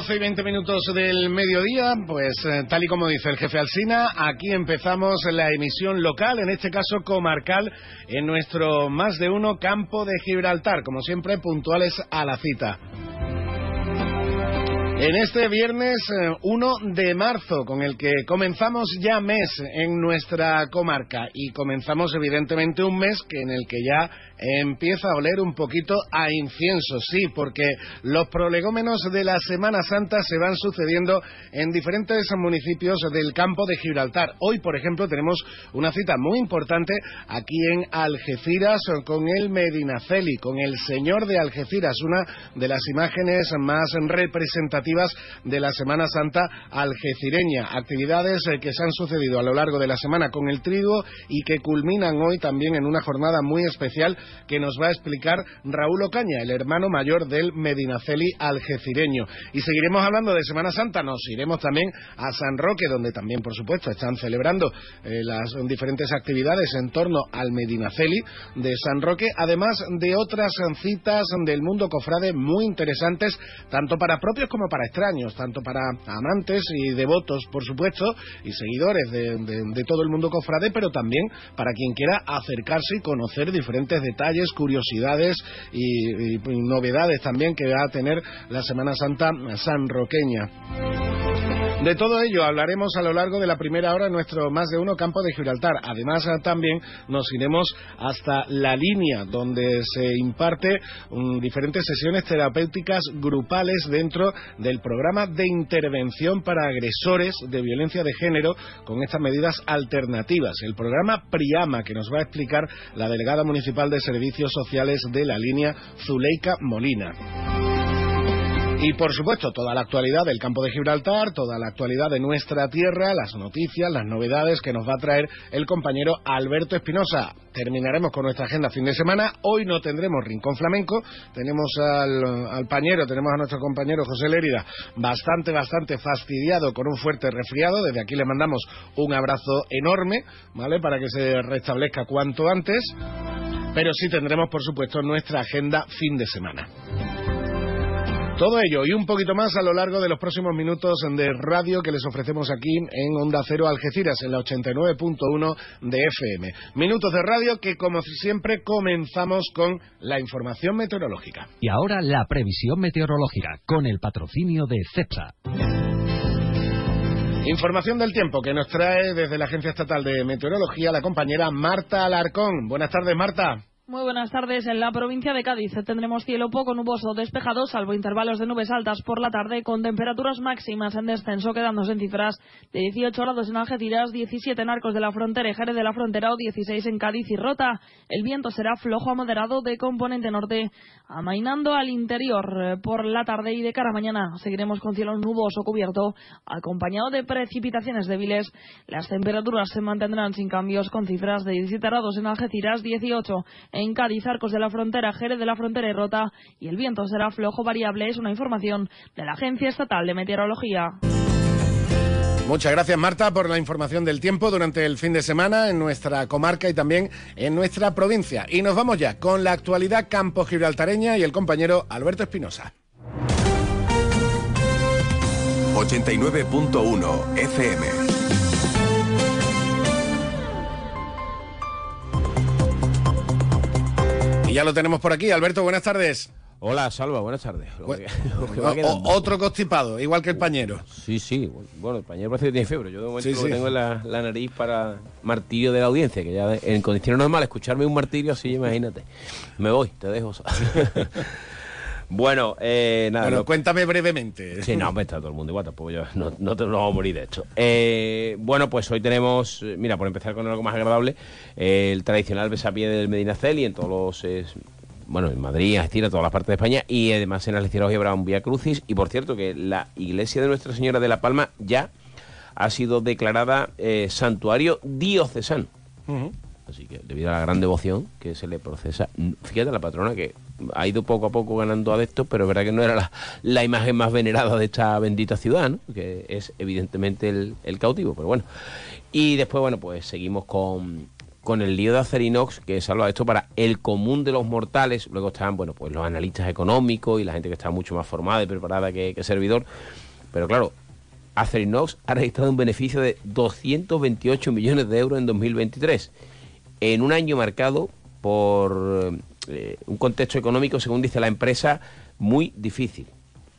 12 y 20 minutos del mediodía, pues eh, tal y como dice el jefe Alsina, aquí empezamos la emisión local, en este caso comarcal, en nuestro más de uno campo de Gibraltar, como siempre puntuales a la cita. En este viernes eh, 1 de marzo, con el que comenzamos ya mes en nuestra comarca y comenzamos evidentemente un mes que en el que ya empieza a oler un poquito a incienso, sí, porque los prolegómenos de la Semana Santa se van sucediendo en diferentes municipios del campo de Gibraltar. Hoy, por ejemplo, tenemos una cita muy importante aquí en Algeciras con el Medinaceli, con el Señor de Algeciras, una de las imágenes más representativas de la Semana Santa algecireña. Actividades eh, que se han sucedido a lo largo de la semana con el trigo y que culminan hoy también en una jornada muy especial que nos va a explicar Raúl Ocaña, el hermano mayor del Medinaceli algecireño. Y seguiremos hablando de Semana Santa, nos iremos también a San Roque, donde también, por supuesto, están celebrando eh, las diferentes actividades en torno al Medinaceli de San Roque, además de otras citas del mundo cofrade muy interesantes, tanto para propios como para extraños, tanto para amantes y devotos, por supuesto, y seguidores de, todo el mundo cofrade, pero también para quien quiera acercarse y conocer diferentes detalles, curiosidades y, y- y novedades también que va a tener la Semana Santa sanroqueña. De todo ello hablaremos a lo largo de la primera hora en nuestro más de uno campo de Gibraltar. Además, también nos iremos hasta la línea donde se imparte mm, diferentes sesiones terapéuticas grupales dentro del programa de intervención para agresores de violencia de género con estas medidas alternativas. El programa Priama que nos va a explicar la delegada municipal de Servicios Sociales de la línea Zuleika Molina. Y por supuesto, toda la actualidad del campo de Gibraltar, toda la actualidad de nuestra tierra, las noticias, las novedades que nos va a traer el compañero Alberto Espinosa. Terminaremos con nuestra agenda fin de semana. Hoy no tendremos Rincón Flamenco. Tenemos al, al pañero, tenemos a nuestro compañero José Lérida bastante, bastante fastidiado con un fuerte resfriado. Desde aquí le mandamos un abrazo enorme, ¿vale? Para que se restablezca cuanto antes. Pero sí tendremos, por supuesto, nuestra agenda fin de semana. Todo ello y un poquito más a lo largo de los próximos minutos de radio que les ofrecemos aquí en Onda Cero Algeciras, en la 89.1 de FM. Minutos de radio que, como siempre, comenzamos con la información meteorológica. Y ahora la previsión meteorológica con el patrocinio de CEPSA. Información del tiempo que nos trae desde la Agencia Estatal de Meteorología la compañera Marta Alarcón. Buenas tardes, Marta. Muy buenas tardes. En la provincia de Cádiz tendremos cielo poco nuboso despejado, salvo intervalos de nubes altas por la tarde, con temperaturas máximas en descenso, quedándose en cifras de 18 grados en Algeciras, 17 en Arcos de la Frontera y Jerez de la Frontera o 16 en Cádiz y Rota. El viento será flojo a moderado de componente norte, amainando al interior por la tarde y de cara a mañana. Seguiremos con cielo nuboso cubierto, acompañado de precipitaciones débiles. Las temperaturas se mantendrán sin cambios, con cifras de 17 grados en Algeciras, 18 en Cádiz, Arcos de la Frontera, Jerez de la Frontera y Rota, y el viento será flojo variable. Es una información de la Agencia Estatal de Meteorología. Muchas gracias, Marta, por la información del tiempo durante el fin de semana en nuestra comarca y también en nuestra provincia. Y nos vamos ya con la actualidad campo gibraltareña y el compañero Alberto Espinosa. 89.1 FM. Y ya lo tenemos por aquí. Alberto, buenas tardes. Hola, Salva, buenas tardes. O- otro constipado, igual que el pañero. Sí, sí. Bueno, el pañero parece que tiene fiebre. Yo de momento Sí, sí. tengo en la, la nariz para martirio de la audiencia, que ya en condiciones normales escucharme un martirio así, imagínate. Me voy, te dejo. bueno, eh, nada. Bueno, lo- cuéntame brevemente. Sí, no, me está todo el mundo igual, tampoco yo, no, no te nos vamos a morir de esto. Eh, bueno, pues hoy tenemos, eh, mira, por empezar con algo más agradable, eh, el tradicional besapié del Medinaceli en todos los, eh, bueno, en Madrid, Astira, todas las partes de España, y además en Algeciras hoy habrá un Vía Crucis, y por cierto que la iglesia de Nuestra Señora de la Palma ya ha sido declarada eh, santuario diocesano. Así que debido a la gran devoción que se le procesa, fíjate la patrona que ha ido poco a poco ganando adeptos, pero es verdad que no era la, imagen más venerada de esta bendita ciudad, ¿no? que es evidentemente el, el cautivo, pero bueno. Y después, bueno, pues seguimos con, con el lío de Acerinox, que salva esto para el común de los mortales. Luego están, bueno, pues los analistas económicos y la gente que está mucho más formada y preparada que, que servidor. Pero claro, Acerinox ha registrado un beneficio de 228 millones de euros en 2023, en un año marcado por eh, un contexto económico, según dice la empresa, muy difícil.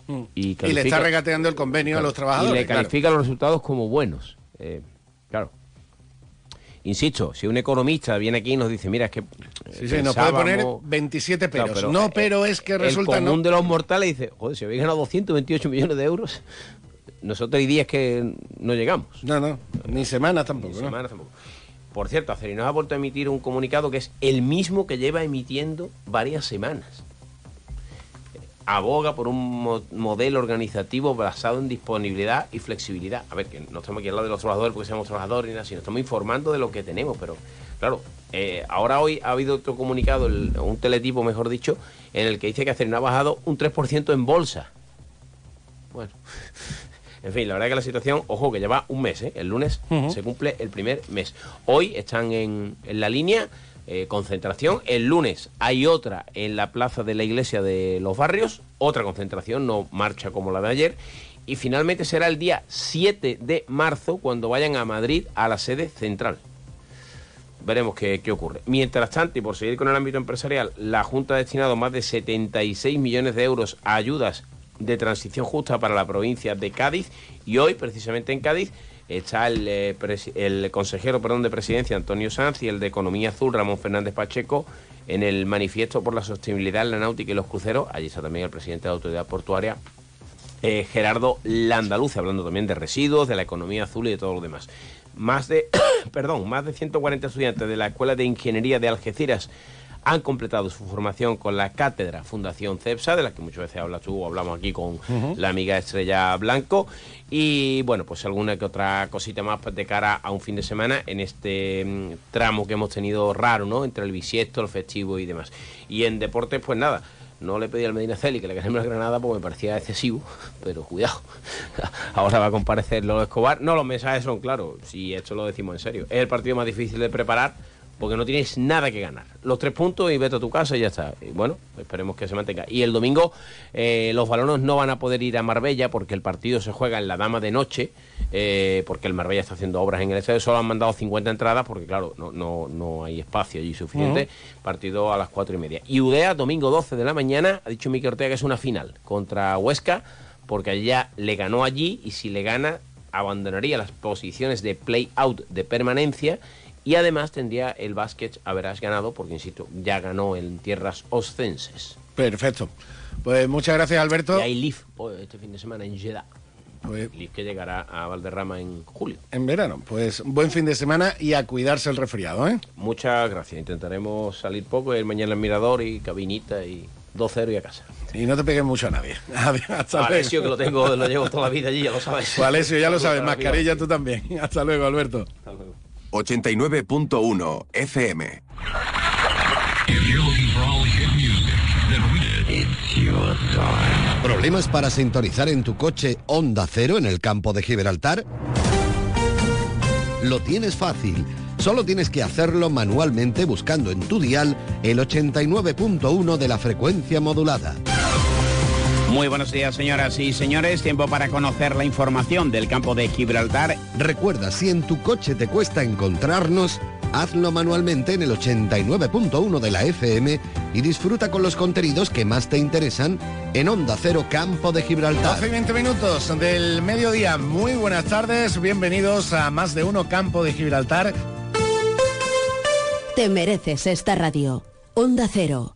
Mm. Y, le está regateando el convenio a los trabajadores. Y le califica los resultados como buenos. Eh, claro. Insisto, si un economista viene aquí y nos dice, mira, es que. Sí, sí, nos puede poner 27 peros. no, pero es que resulta. El común de los mortales dice, joder, si habéis ganado 228 millones de euros, nosotros hay días que no llegamos. No, no, ni semanas tampoco. Ni semanas tampoco. Por cierto, Acerinox ha vuelto a emitir un comunicado que es el mismo que lleva emitiendo varias semanas. Aboga por un modelo organizativo basado en disponibilidad y flexibilidad. A ver, que no estamos aquí al lado de los trabajadores porque seamos trabajadores ni nada, sino estamos informando de lo que tenemos. Pero, claro, eh, ahora hoy ha habido otro comunicado, un teletipo, mejor dicho, en el que dice que Acerinox ha bajado un 3% en bolsa. Bueno, en fin, la verdad que la situación, ojo, que lleva un mes, ¿eh? el lunes se cumple el primer mes. Hoy están en, la línea, eh, concentración. El lunes hay otra en la plaza de la iglesia de los barrios, otra concentración, no marcha como la de ayer. Y finalmente será el día 7 de marzo cuando vayan a Madrid a la sede central veremos qué, qué, ocurre. Mientras tanto, y por seguir con el ámbito empresarial, la Junta ha destinado más de 76 millones de euros a ayudas de transición justa para la provincia de Cádiz y hoy, precisamente en Cádiz, está el, eh, el consejero perdón, de presidencia Antonio Sanz y el de Economía Azul Ramón Fernández Pacheco en el manifiesto por la sostenibilidad en la náutica y los cruceros. Allí está también el presidente de la autoridad portuaria. Eh, Gerardo Landaluce, hablando también de residuos, de la economía azul y de todo lo demás. Más de, perdón, más de 140 estudiantes de la Escuela de Ingeniería de Algeciras han completado su formación con la cátedra Fundación CEPSA, de la que muchas veces hablas tú o hablamos aquí con la amiga Estrella Blanco. Y bueno, pues alguna que otra cosita más de cara a un fin de semana en este mm, tramo que hemos tenido raro, ¿no? Entre el bisiesto, el festivo y demás. Y en deportes, pues nada no le pedí al Medina Celi que le ganemos la Granada porque me parecía excesivo, pero cuidado, ahora va a comparecer Lolo Escobar. No, los mensajes son claros, si esto lo decimos en serio. Es el partido más difícil de preparar porque no tienes nada que ganar. Los tres puntos y vete a tu casa y ya está. Y bueno, esperemos que se mantenga. Y el domingo eh, los balonos no van a poder ir a Marbella porque el partido se juega en la Dama de Noche, eh, porque el Marbella está haciendo obras en el estadio. Solo han mandado 50 entradas porque, claro, no, no, no hay espacio allí suficiente. Partido a las cuatro y media. Y Udea, domingo 12 de la mañana, ha dicho Miki Ortega que es una final contra Huesca, porque allá le ganó allí y si le gana abandonaría las posiciones de play-out de permanencia y además tendría el básquet haberás ganado, porque insisto, ya ganó en tierras oscenses. Perfecto. Pues muchas gracias, Alberto. Y hay Leaf este fin de semana en Jeddah. Pues, Leaf que llegará a Valderrama en julio. En verano. Pues buen fin de semana y a cuidarse el resfriado, ¿eh? Muchas gracias. Intentaremos salir poco, ir mañana al Mirador y cabinita y 2-0 y a casa. Y no te pegues mucho a nadie. Hasta Alessio, que lo tengo, lo llevo toda la vida allí, ya lo sabes. Pues Alessio, ya lo sabes. Mascarilla tú también. Hasta luego, Alberto. Hasta luego. 89.1 FM. ¿Problemas para sintonizar en tu coche Onda Cero en el campo de Gibraltar? Lo tienes fácil. Solo tienes que hacerlo manualmente buscando en tu dial el 89.1 de la frecuencia modulada. Muy buenos días, señoras y señores. Tiempo para conocer la información del campo de Gibraltar. Recuerda, si en tu coche te cuesta encontrarnos, hazlo manualmente en el 89.1 de la FM y disfruta con los contenidos que más te interesan en Onda Cero Campo de Gibraltar. 12 y 20 minutos del mediodía. Muy buenas tardes. Bienvenidos a Más de Uno Campo de Gibraltar. Te mereces esta radio. Onda Cero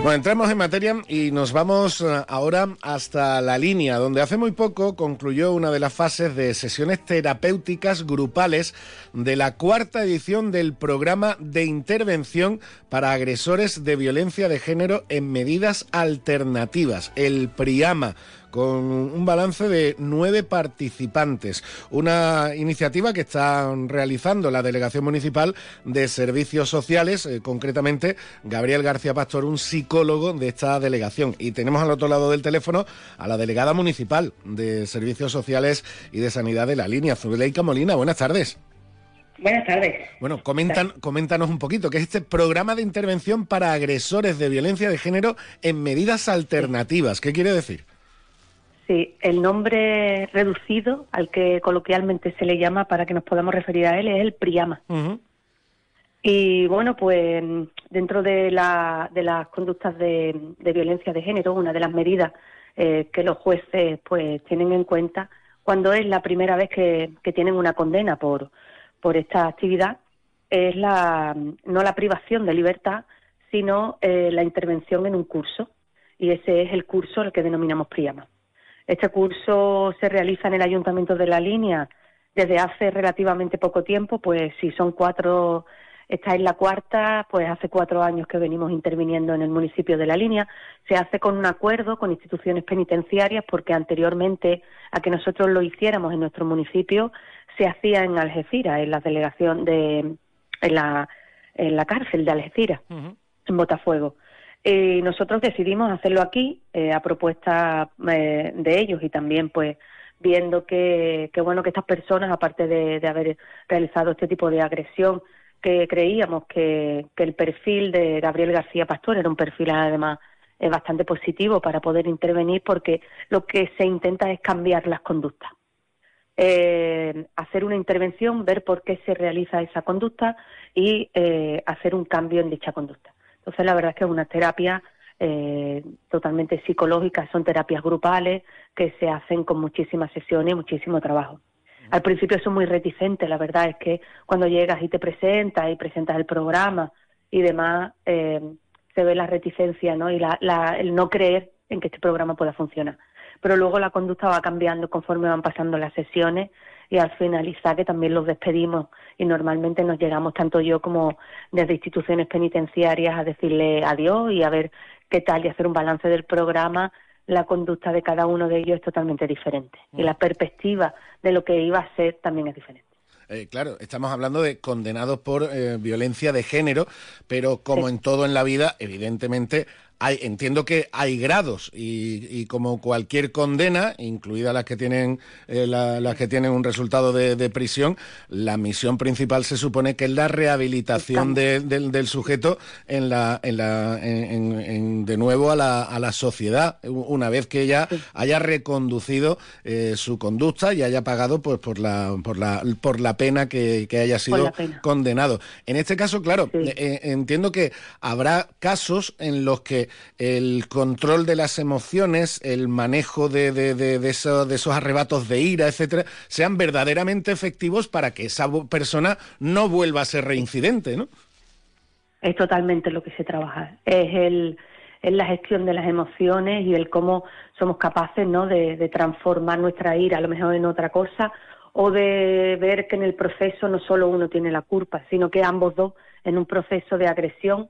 Bueno, entramos en materia y nos vamos eh, ahora hasta la línea, donde hace muy poco concluyó una de las fases de sesiones terapéuticas grupales de la cuarta edición del programa de intervención para agresores de violencia de género en medidas alternativas, el PRIAMA con un balance de nueve participantes. Una iniciativa que está realizando la Delegación Municipal de Servicios Sociales, eh, concretamente Gabriel García Pastor, un psicólogo de esta delegación. Y tenemos al otro lado del teléfono a la delegada municipal de Servicios Sociales y de Sanidad de la línea, Zuleika Molina. Buenas tardes. Buenas tardes. Bueno, comentan, coméntanos un poquito, ¿qué es este programa de intervención para agresores de violencia de género en medidas alternativas? ¿Qué quiere decir? Sí, el nombre reducido al que coloquialmente se le llama para que nos podamos referir a él es el PRIAMA. Y bueno, pues dentro de, la, de las conductas de, violencia de género, una de las medidas eh, que los jueces pues tienen en cuenta cuando es la primera vez que, tienen una condena por, por esta actividad es la, no la privación de libertad, sino eh, la intervención en un curso. Y ese es el curso al que denominamos PRIAMA. Este curso se realiza en el Ayuntamiento de La Línea desde hace relativamente poco tiempo, pues si son cuatro, esta es la cuarta, pues hace cuatro años que venimos interviniendo en el municipio de La Línea. Se hace con un acuerdo con instituciones penitenciarias porque anteriormente a que nosotros lo hiciéramos en nuestro municipio se hacía en Algeciras, en la delegación de, en la, en la cárcel de Algeciras, en Botafuego. Y nosotros decidimos hacerlo aquí eh, a propuesta eh, de ellos y también pues viendo que, bueno que estas personas aparte de, haber realizado este tipo de agresión que creíamos que, el perfil de Gabriel García Pastor era un perfil además eh, bastante positivo para poder intervenir porque lo que se intenta es cambiar las conductas. hacer una intervención, ver por qué se realiza esa conducta y hacer un cambio en dicha conducta. Entonces, la verdad es que es una terapia eh, totalmente psicológica, son terapias grupales que se hacen con muchísimas sesiones y muchísimo trabajo. Al principio son muy reticentes, la verdad es que cuando llegas y te presentas y presentas el programa y demás, eh, se ve la reticencia ¿no? y el no creer en que este programa pueda funcionar. Pero luego la conducta va cambiando conforme van pasando las sesiones y al finalizar que también los despedimos. Y normalmente nos llegamos tanto yo como desde instituciones penitenciarias a decirle adiós y a ver qué tal y hacer un balance del programa. La conducta de cada uno de ellos es totalmente diferente y la perspectiva de lo que iba a ser también es diferente. Eh, claro, estamos hablando de condenados por eh, violencia de género, pero como en todo en la vida, evidentemente entiendo que hay grados y, como cualquier condena, incluidas las que tienen eh, las que tienen un resultado de, prisión, la misión principal se supone que es la rehabilitación del sujeto en la, en la, en, de nuevo a la, a la, sociedad una vez que ella haya reconducido eh, su conducta y haya pagado pues por la por la por la pena que, haya sido condenado. En este caso, claro, eh, entiendo que habrá casos en los que el control de las emociones, el manejo de, de, de, esos arrebatos de ira, etcétera, sean verdaderamente efectivos para que esa persona no vuelva a ser reincidente, ¿no? Es totalmente lo que se trabaja. Es el es la gestión de las emociones y el cómo somos capaces ¿no? de, de, transformar nuestra ira a lo mejor en otra cosa o de ver que en el proceso no solo uno tiene la culpa, sino que ambos dos en un proceso de agresión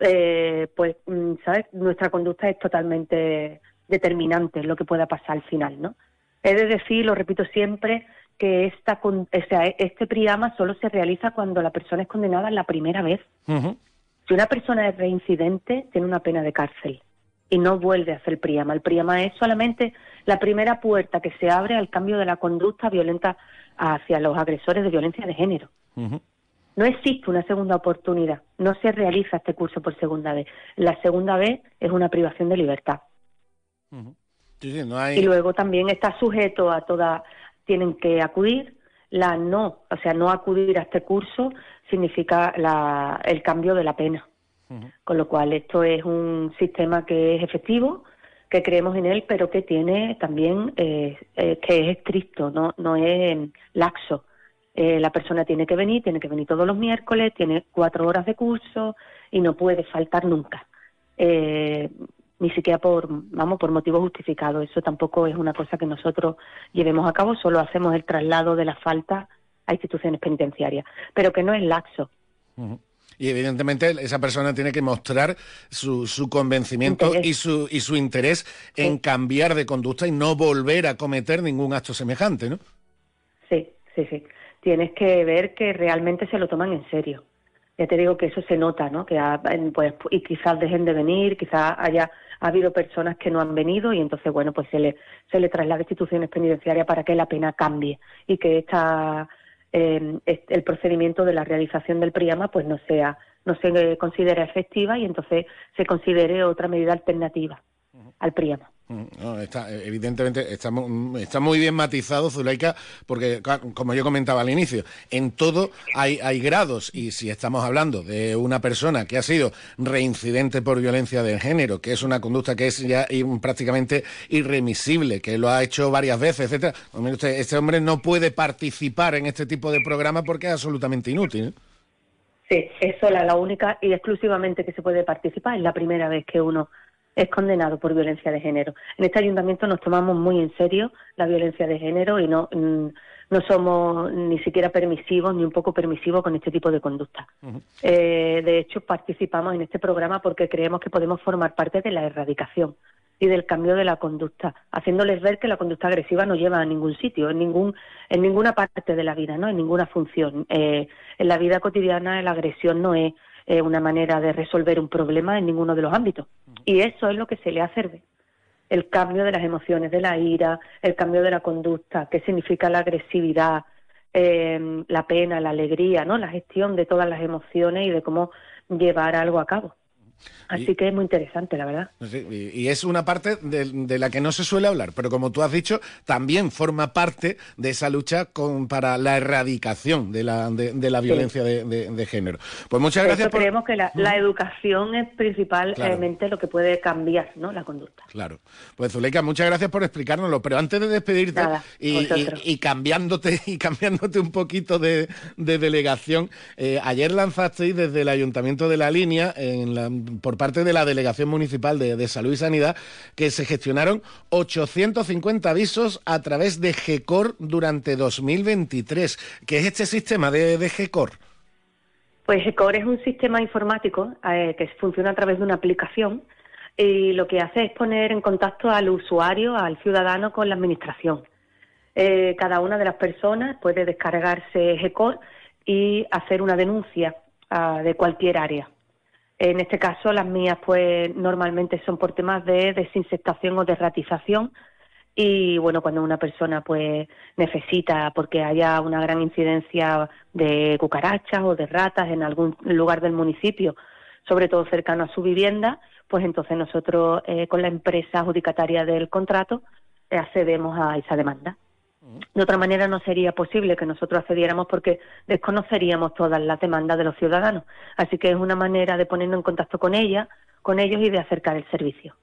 eh, pues, mm, ¿sabes? Nuestra conducta es totalmente determinante en lo que pueda pasar al final, ¿no? He de decir, lo repito siempre, que esta, o este priama solo se realiza cuando la persona es condenada la primera vez. Si una persona es reincidente, tiene una pena de cárcel y no vuelve a hacer el priama. El priama es solamente la primera puerta que se abre al cambio de la conducta violenta hacia los agresores de violencia de género. No existe una segunda oportunidad, no se realiza este curso por segunda vez. La segunda vez es una privación de libertad. Y luego también está sujeto a toda, tienen que acudir, la no, o sea, no acudir a este curso significa la, el cambio de la pena. Con lo cual esto es un sistema que es efectivo, que creemos en él, pero que tiene también, eh, eh, que es estricto, no, no es laxo. Eh, la persona tiene que venir, tiene que venir todos los miércoles, tiene cuatro horas de curso y no puede faltar nunca. eh, ni siquiera por, vamos, por motivo justificado. Eso tampoco es una cosa que nosotros llevemos a cabo, solo hacemos el traslado de la falta a instituciones penitenciarias, pero que no es laxo. Y evidentemente esa persona tiene que mostrar su, su convencimiento y su, y su interés en cambiar de conducta y no volver a cometer ningún acto semejante, ¿no? Sí, sí, sí. Tienes que ver que realmente se lo toman en serio. Ya te digo que eso se nota, ¿no? Que pues, y quizás dejen de venir, quizás haya ha habido personas que no han venido y entonces, bueno, pues se le, se le traslada a instituciones penitenciarias para que la pena cambie y que esta, eh, el procedimiento de la realización del PRIAMA pues no sea no se considere efectiva y entonces se considere otra medida alternativa al PRIAMA. Mm, está, eh, evidentemente está, está, muy bien matizado, Zuleika, porque como yo comentaba al inicio, en todo hay, hay grados y si estamos hablando de una persona que ha sido reincidente por violencia de género, que es una conducta que es ya prácticamente irremisible, que lo ha hecho varias veces, etcétera, pues este hombre no puede participar en este tipo de programa porque es absolutamente inútil. Sí, es sola la única y exclusivamente que se puede participar. Es la primera vez que uno es condenado por violencia de género. En este ayuntamiento nos tomamos muy en serio la violencia de género y no, mm, no somos ni siquiera permisivos ni un poco permisivos con este tipo de conducta. Eh, de hecho, participamos en este programa porque creemos que podemos formar parte de la erradicación y del cambio de la conducta, haciéndoles ver que la conducta agresiva no lleva a ningún sitio, en ningún en ninguna parte de la vida, no, en ninguna función. Eh, en la vida cotidiana la agresión no es eh, una manera de resolver un problema en ninguno de los ámbitos. Y eso es lo que se le hace ver. El cambio de las emociones, de la ira, el cambio de la conducta, qué significa la agresividad, eh, la pena, la alegría, ¿no? La gestión de todas las emociones y de cómo llevar algo a cabo. Así que es muy interesante, la verdad. y, es una parte de, la que no se suele hablar, pero como tú has dicho, también forma parte de esa lucha con, para la erradicación de la, de, la violencia de, género. Pues muchas gracias. Por... Creemos que la, educación es principalmente lo que puede cambiar ¿no? la conducta. Claro. Pues Zuleika, muchas gracias por explicárnoslo, pero antes de despedirte y, cambiándote y cambiándote un poquito de, delegación, eh, ayer lanzasteis desde el Ayuntamiento de la Línea en la por parte de la Delegación Municipal de, Salud y Sanidad que se gestionaron 850 avisos a través de GECOR durante 2023. ¿Qué es este sistema de, de? Pues GECOR es un sistema informático eh, que funciona a través de una aplicación y lo que hace es poner en contacto al usuario, al ciudadano con la administración. Eh, cada una de las personas puede descargarse GECOR y hacer una denuncia ah, de cualquier área. En este caso, las mías, pues normalmente son por temas de desinsectación o de ratización. Y bueno, cuando una persona pues necesita, porque haya una gran incidencia de cucarachas o de ratas en algún lugar del municipio, sobre todo cercano a su vivienda, pues entonces nosotros eh, con la empresa adjudicataria del contrato eh, accedemos a esa demanda. De otra manera no sería posible que nosotros accediéramos porque desconoceríamos todas las demandas de los ciudadanos. Así que es una manera de ponernos en contacto con ella, con ellos y de acercar el servicio.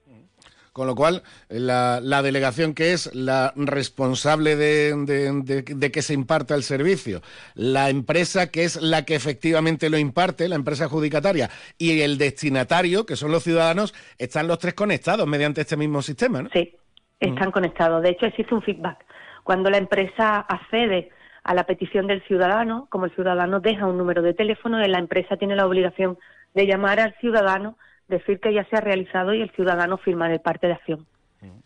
Con lo cual, la, delegación que es la responsable de, que se imparta el servicio, la empresa que es la que efectivamente lo imparte, la empresa adjudicataria, y el destinatario, que son los ciudadanos, están los tres conectados mediante este mismo sistema, ¿no? Sí, están conectados. De hecho, existe un feedback cuando la empresa accede a la petición del ciudadano, como el ciudadano deja un número de teléfono, la empresa tiene la obligación de llamar al ciudadano, decir que ya se ha realizado y el ciudadano firma el parte de acción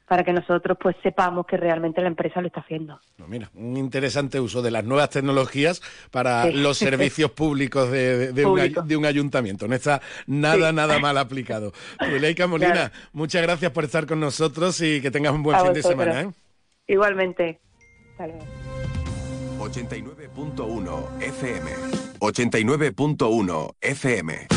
para que nosotros pues sepamos que realmente la empresa lo está haciendo. mira, un interesante uso de las nuevas tecnologías para los servicios públicos de, un, ayuntamiento. No está nada, nada mal aplicado. Zuleika Molina, muchas gracias por estar con nosotros y que tengas un buen fin de semana. ¿eh? Igualmente. 89.1 FM. 89.1 FM.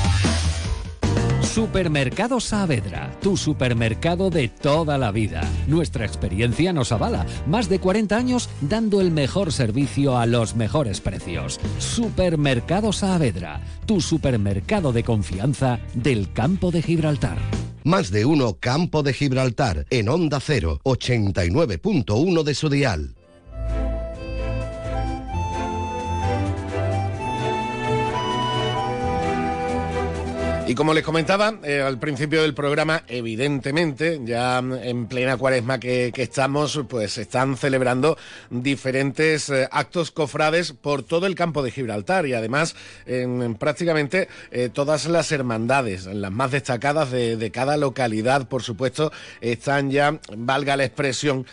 Supermercado Saavedra, tu supermercado de toda la vida. Nuestra experiencia nos avala. Más de 40 años dando el mejor servicio a los mejores precios. Supermercado Saavedra, tu supermercado de confianza del campo de Gibraltar. Más de uno Campo de Gibraltar en Onda 0, 89.1 de su dial. Y como les comentaba eh, al principio del programa, evidentemente, ya en plena cuaresma que, estamos, pues están celebrando diferentes eh, actos cofrades por todo el campo de Gibraltar y además en, prácticamente eh, todas las hermandades, las más destacadas de, cada localidad, por supuesto, están ya, valga la expresión,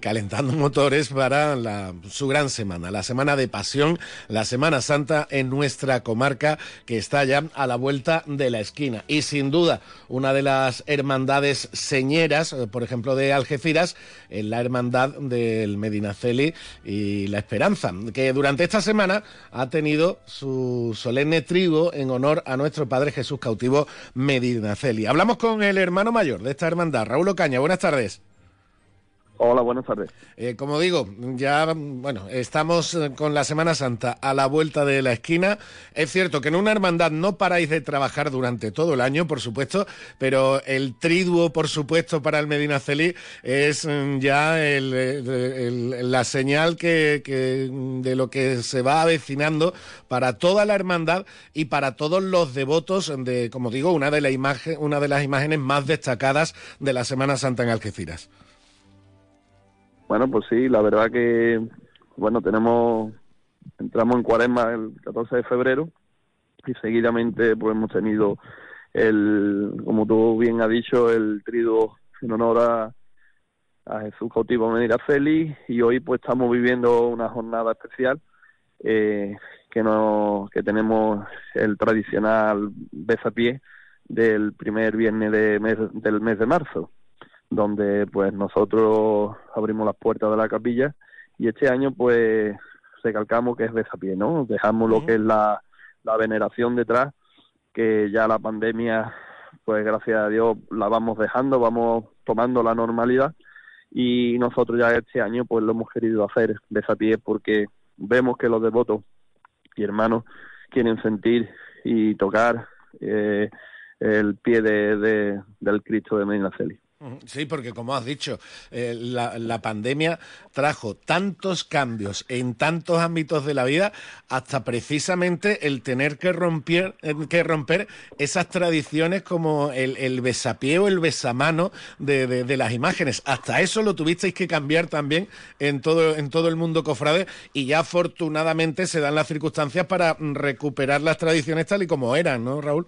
calentando motores para su gran semana, la semana de pasión, la Semana Santa en nuestra comarca que está ya a la vuelta de de la esquina. Y sin duda, una de las hermandades señeras, eh, por ejemplo, de Algeciras, es la hermandad del Medinaceli y la Esperanza, que durante esta semana ha tenido su solemne trigo en honor a nuestro Padre Jesús cautivo Medinaceli. Hablamos con el hermano mayor de esta hermandad, Raúl Ocaña. Buenas tardes. Hola, buenas tardes. Eh, como digo, ya bueno, estamos eh, con la Semana Santa a la vuelta de la esquina. Es cierto que en una hermandad no paráis de trabajar durante todo el año, por supuesto, pero el triduo, por supuesto, para el Medina Celi es mm, ya la señal que, de lo que se va avecinando para toda la hermandad y para todos los devotos de, como digo, una de, una de las imágenes más destacadas de la Semana Santa en Algeciras. Bueno, pues sí, la verdad que, bueno, tenemos, entramos en cuaresma el 14 de febrero y seguidamente pues hemos tenido el, como tú bien has dicho, el trido en honor a, Jesús cautivo Medina Feliz y hoy pues estamos viviendo una jornada especial eh, que no tenemos el tradicional besapié del primer viernes de mes, del mes de marzo donde pues nosotros abrimos las puertas de la capilla y este año pues recalcamos que es besapié, ¿no? Dejamos lo que es la, la veneración detrás, que ya la pandemia, pues gracias a Dios la vamos dejando, vamos tomando la normalidad y nosotros ya este año pues lo hemos querido hacer besapié porque vemos que los devotos y hermanos quieren sentir y tocar eh, el pie de, del Cristo de Medina Celis. Sí, porque como has dicho, eh, la, pandemia trajo tantos cambios en tantos ámbitos de la vida, hasta precisamente el tener que romper, eh, que romper esas tradiciones como el, el besapié o el besamano de, de, las imágenes. Hasta eso lo tuvisteis que cambiar también en todo, en todo el mundo cofrade y ya afortunadamente se dan las circunstancias para recuperar las tradiciones tal y como eran, ¿no, Raúl?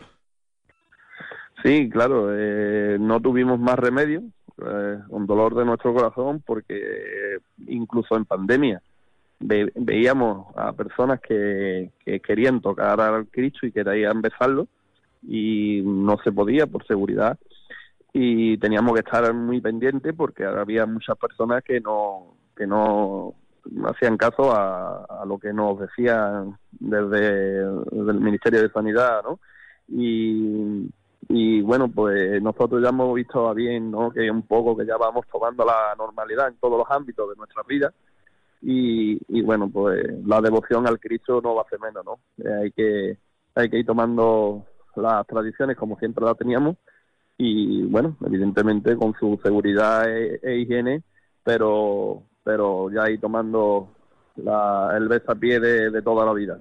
Sí, claro, eh, no tuvimos más remedio, eh, un dolor de nuestro corazón, porque incluso en pandemia veíamos a personas que, querían tocar al Cristo y querían besarlo y no se podía por seguridad y teníamos que estar muy pendientes porque había muchas personas que no que no hacían caso a, lo que nos decían desde, desde el Ministerio de Sanidad, ¿no? Y y bueno, pues nosotros ya hemos visto bien, ¿no? Que un poco que ya vamos tomando la normalidad en todos los ámbitos de nuestra vida y, y bueno, pues la devoción al Cristo no va a ser menos, ¿no? Eh, hay que hay que ir tomando las tradiciones como siempre las teníamos y bueno, evidentemente con su seguridad e, e higiene, pero pero ya ir tomando la, el besapié de, de toda la vida.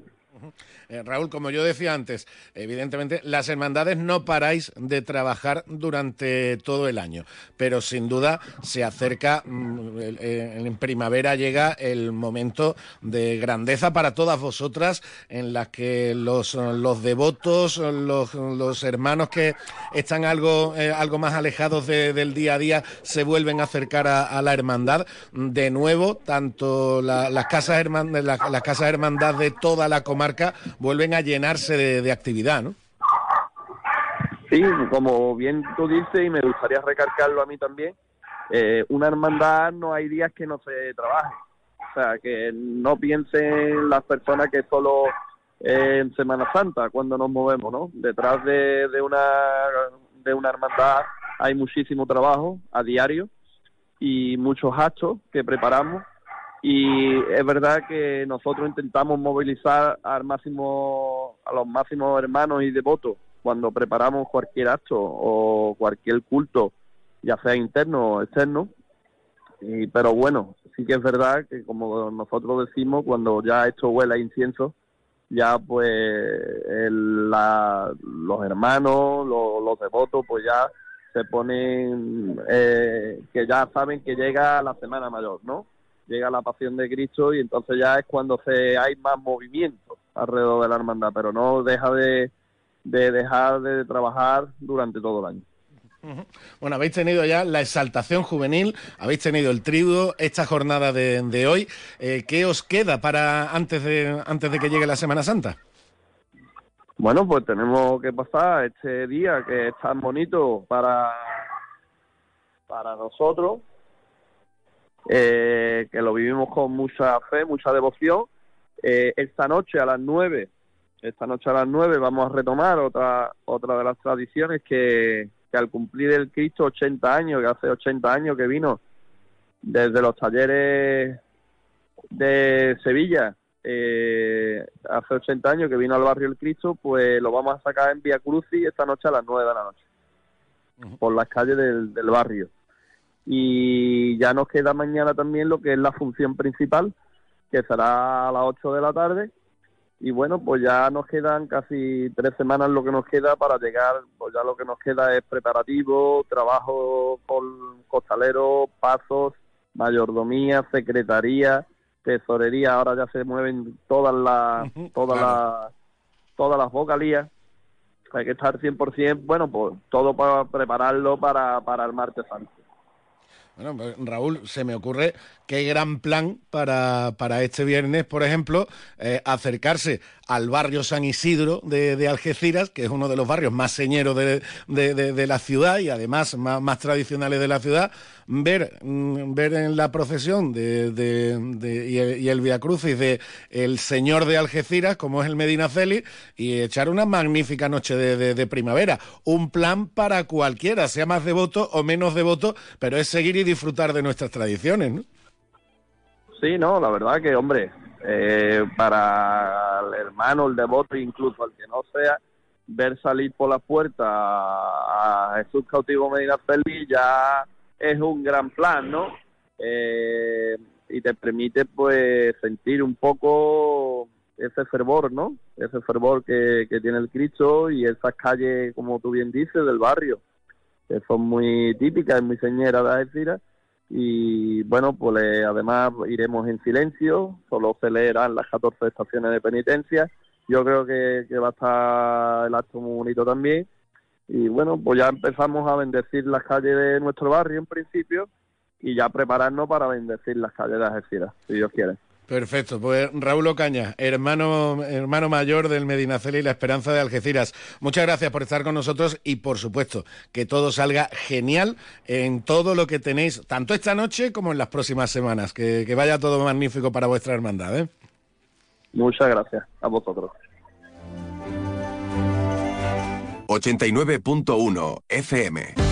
Eh, Raúl, como yo decía antes, evidentemente las hermandades no paráis de trabajar durante todo el año, pero sin duda se acerca, mm, en primavera llega el momento de grandeza para todas vosotras, en las que los, los devotos, los, hermanos que están algo, eh, algo más alejados del día a día, se vuelven a acercar a, la hermandad. De nuevo, tanto las casas hermandad, las casas hermandad de toda la comarca vuelven a llenarse de, actividad, ¿no? Sí, como bien tú dices, y me gustaría recalcarlo a mí también, eh, una hermandad no hay días que no se trabaje. O sea, que no piensen las personas que solo en Semana Santa cuando nos movemos, ¿no? Detrás de, de una de una hermandad hay muchísimo trabajo a diario y muchos actos que preparamos y es verdad que nosotros intentamos movilizar al máximo a los máximos hermanos y devotos cuando preparamos cualquier acto o cualquier culto, ya sea interno o externo. Y, pero bueno, sí que es verdad que como nosotros decimos, cuando ya esto huele a incienso, ya pues los hermanos, los, devotos, pues ya se ponen, eh, que ya saben que llega la Semana Mayor, ¿no? Llega la Pasión de Cristo y entonces ya es cuando se hay más movimiento alrededor de la hermandad, pero no deja de, de dejar de trabajar durante todo el año. Bueno, habéis tenido ya la exaltación juvenil, habéis tenido el tributo, esta jornada de, hoy. Eh, ¿Qué os queda para antes de, antes de que llegue la Semana Santa? Bueno, pues tenemos que pasar este día que es tan bonito para, para nosotros, eh, que lo vivimos con mucha fe, mucha devoción. Eh, esta noche a las nueve, esta noche a las nueve vamos a retomar otra otra de las tradiciones que, al cumplir el Cristo 80 años, que hace 80 años que vino desde los talleres de Sevilla, eh, hace 80 años que vino al barrio El Cristo, pues lo vamos a sacar en Vía Crucis esta noche a las 9 de la noche, por las calles del, del barrio. Y ya nos queda mañana también lo que es la función principal, que será a las 8 de la tarde, y bueno, pues ya nos quedan casi tres semanas lo que nos queda para llegar, pues ya lo que nos queda es preparativo, trabajo con costaleros, pasos, mayordomía, secretaría, tesorería, ahora ya se mueven todas las, todas las, todas las vocalías, hay que estar 100%, bueno, pues todo para prepararlo para, para el martes santo. Bueno, pues, Raúl, se me ocurre qué gran plan para, para este viernes, por ejemplo, eh, acercarse al barrio San Isidro de, Algeciras, que es uno de los barrios más señeros de, de, la ciudad y además más, más, tradicionales de la ciudad, ver, mm, ver en la procesión de, y, el, y el Via Crucis de el Señor de Algeciras, como es el Medina Celi, y echar una magnífica noche de, primavera. Un plan para cualquiera, sea más devoto o menos devoto, pero es seguir y disfrutar de nuestras tradiciones, ¿no? Sí, no, la verdad que, hombre, eh, para el hermano, el devoto, incluso al que no sea, ver salir por la puerta a Jesús cautivo Medina Feliz ya es un gran plan, ¿no? Eh, y te permite pues sentir un poco ese fervor, ¿no? Ese fervor que, que tiene el Cristo y esas calles, como tú bien dices, del barrio, que son muy típicas, muy señeras de Algeciras y bueno, pues además iremos en silencio, solo se leerán las 14 estaciones de penitencia. Yo creo que, va a estar el acto muy bonito también. Y bueno, pues ya empezamos a bendecir las calles de nuestro barrio en principio y ya prepararnos para bendecir las calles de Algeciras, si Dios quiere. Perfecto, pues Raúl Ocaña, hermano, hermano mayor del Medinaceli y la Esperanza de Algeciras. Muchas gracias por estar con nosotros y por supuesto que todo salga genial en todo lo que tenéis, tanto esta noche como en las próximas semanas. Que, vaya todo magnífico para vuestra hermandad. ¿eh? Muchas gracias a vosotros. 89.1 FM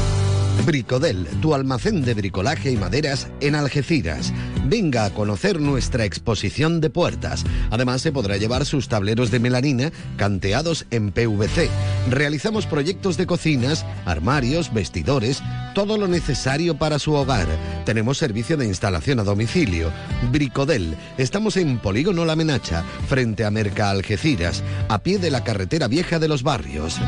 Bricodel, tu almacén de bricolaje y maderas en Algeciras. Venga a conocer nuestra exposición de puertas. Además se podrá llevar sus tableros de melanina canteados en PVC. Realizamos proyectos de cocinas, armarios, vestidores, todo lo necesario para su hogar. Tenemos servicio de instalación a domicilio. Bricodel, estamos en Polígono La Menacha, frente a Merca Algeciras, a pie de la carretera vieja de los barrios.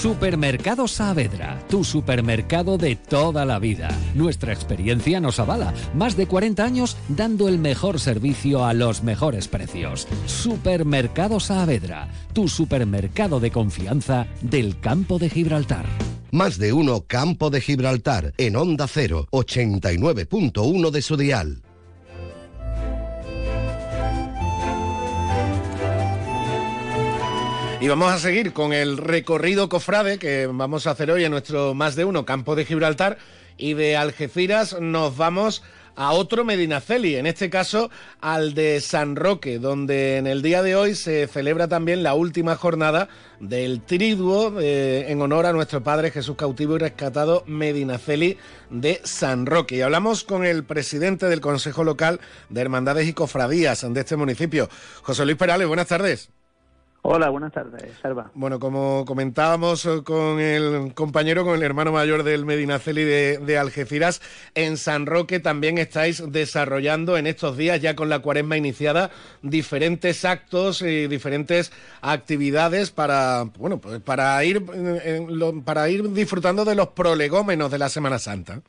Supermercado Saavedra, tu supermercado de toda la vida. Nuestra experiencia nos avala. Más de 40 años dando el mejor servicio a los mejores precios. Supermercado Saavedra, tu supermercado de confianza del campo de Gibraltar. Más de uno Campo de Gibraltar en Onda 0, 89.1 de su dial. Y vamos a seguir con el recorrido cofrade que vamos a hacer hoy en nuestro más de uno campo de Gibraltar y de Algeciras nos vamos a otro Medinaceli, en este caso al de San Roque, donde en el día de hoy se celebra también la última jornada del triduo eh, en honor a nuestro Padre Jesús cautivo y rescatado Medinaceli de San Roque. Y hablamos con el presidente del Consejo Local de Hermandades y Cofradías de este municipio, José Luis Perales. Buenas tardes. Hola, buenas tardes, Salva. Bueno, como comentábamos con el compañero, con el hermano mayor del Medinaceli de, de Algeciras, en San Roque también estáis desarrollando en estos días, ya con la cuaresma iniciada, diferentes actos y diferentes actividades para, bueno, pues para ir, eh, para ir disfrutando de los prolegómenos de la Semana Santa.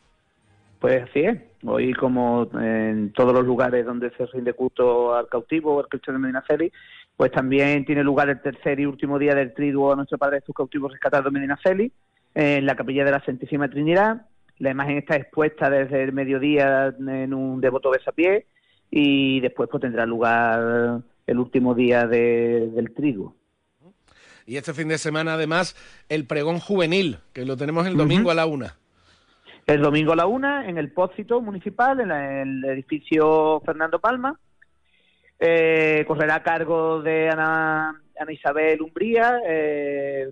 Pues así es. Hoy, como en todos los lugares donde se rinde culto al cautivo o al cristiano de Medinaceli, pues también tiene lugar el tercer y último día del triduo a nuestro Padre Jesús cautivo rescatado Medina Celi, en la capilla de la Santísima Trinidad. La imagen está expuesta desde el mediodía en un devoto besapié y después pues tendrá lugar el último día del triduo. Y este fin de semana, además, el pregón juvenil, que lo tenemos el domingo a la una. El domingo a la una, en el Pósito Municipal, en el edificio Fernando Palma eh, correrá a cargo de Ana, Isabel Umbría, eh,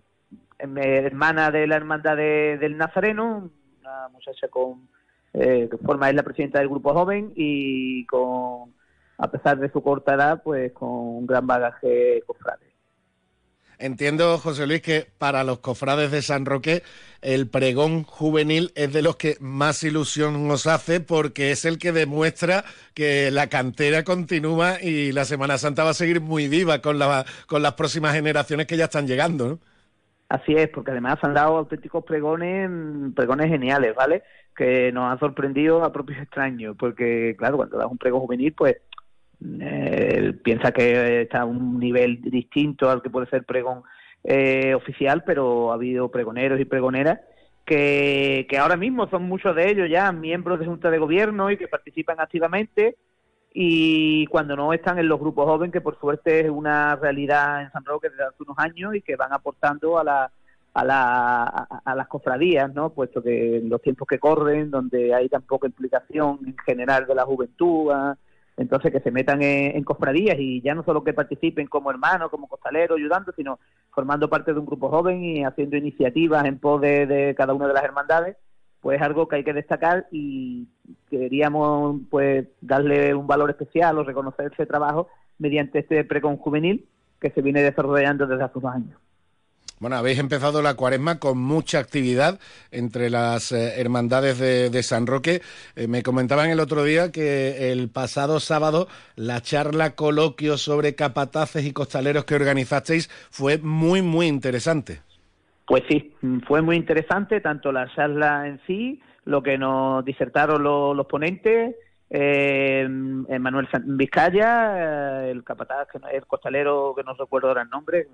em, hermana de la Hermandad del Nazareno, una muchacha con, eh, que forma es la presidenta del grupo joven y con, a pesar de su corta edad, pues con un gran bagaje cofrade. Entiendo, José Luis, que para los cofrades de San Roque el pregón juvenil es de los que más ilusión nos hace porque es el que demuestra que la cantera continúa y la Semana Santa va a seguir muy viva con, la, con las próximas generaciones que ya están llegando, ¿no? Así es, porque además han dado auténticos pregones, pregones geniales, ¿vale? Que nos han sorprendido a propios extraños, porque claro, cuando das un pregón juvenil, pues eh, piensa que está a un nivel distinto al que puede ser pregón eh, oficial, pero ha habido pregoneros y pregoneras que, que ahora mismo son muchos de ellos ya miembros de Junta de Gobierno y que participan activamente y cuando no están en los grupos jóvenes, que por suerte es una realidad en San Roque desde hace unos años y que van aportando a la a, la, a, las cofradías, ¿no? Puesto que en los tiempos que corren, donde hay tan poca implicación en general de la juventud, entonces que se metan en, cofradías y ya no solo que participen como hermanos, como costaleros, ayudando, sino formando parte de un grupo joven y haciendo iniciativas en pos de, cada una de las hermandades, pues es algo que hay que destacar y queríamos pues darle un valor especial o reconocer ese trabajo mediante este precon juvenil que se viene desarrollando desde hace unos años. Bueno, habéis empezado la cuaresma con mucha actividad entre las eh, hermandades de, San Roque. Eh, me comentaban el otro día que el pasado sábado la charla coloquio sobre capataces y costaleros que organizasteis fue muy, muy interesante. Pues sí, fue muy interesante, tanto la charla en sí, lo que nos disertaron los ponentes, eh, Manuel Vizcaya, eh, el capataz, que el costalero, que no recuerdo ahora el nombre,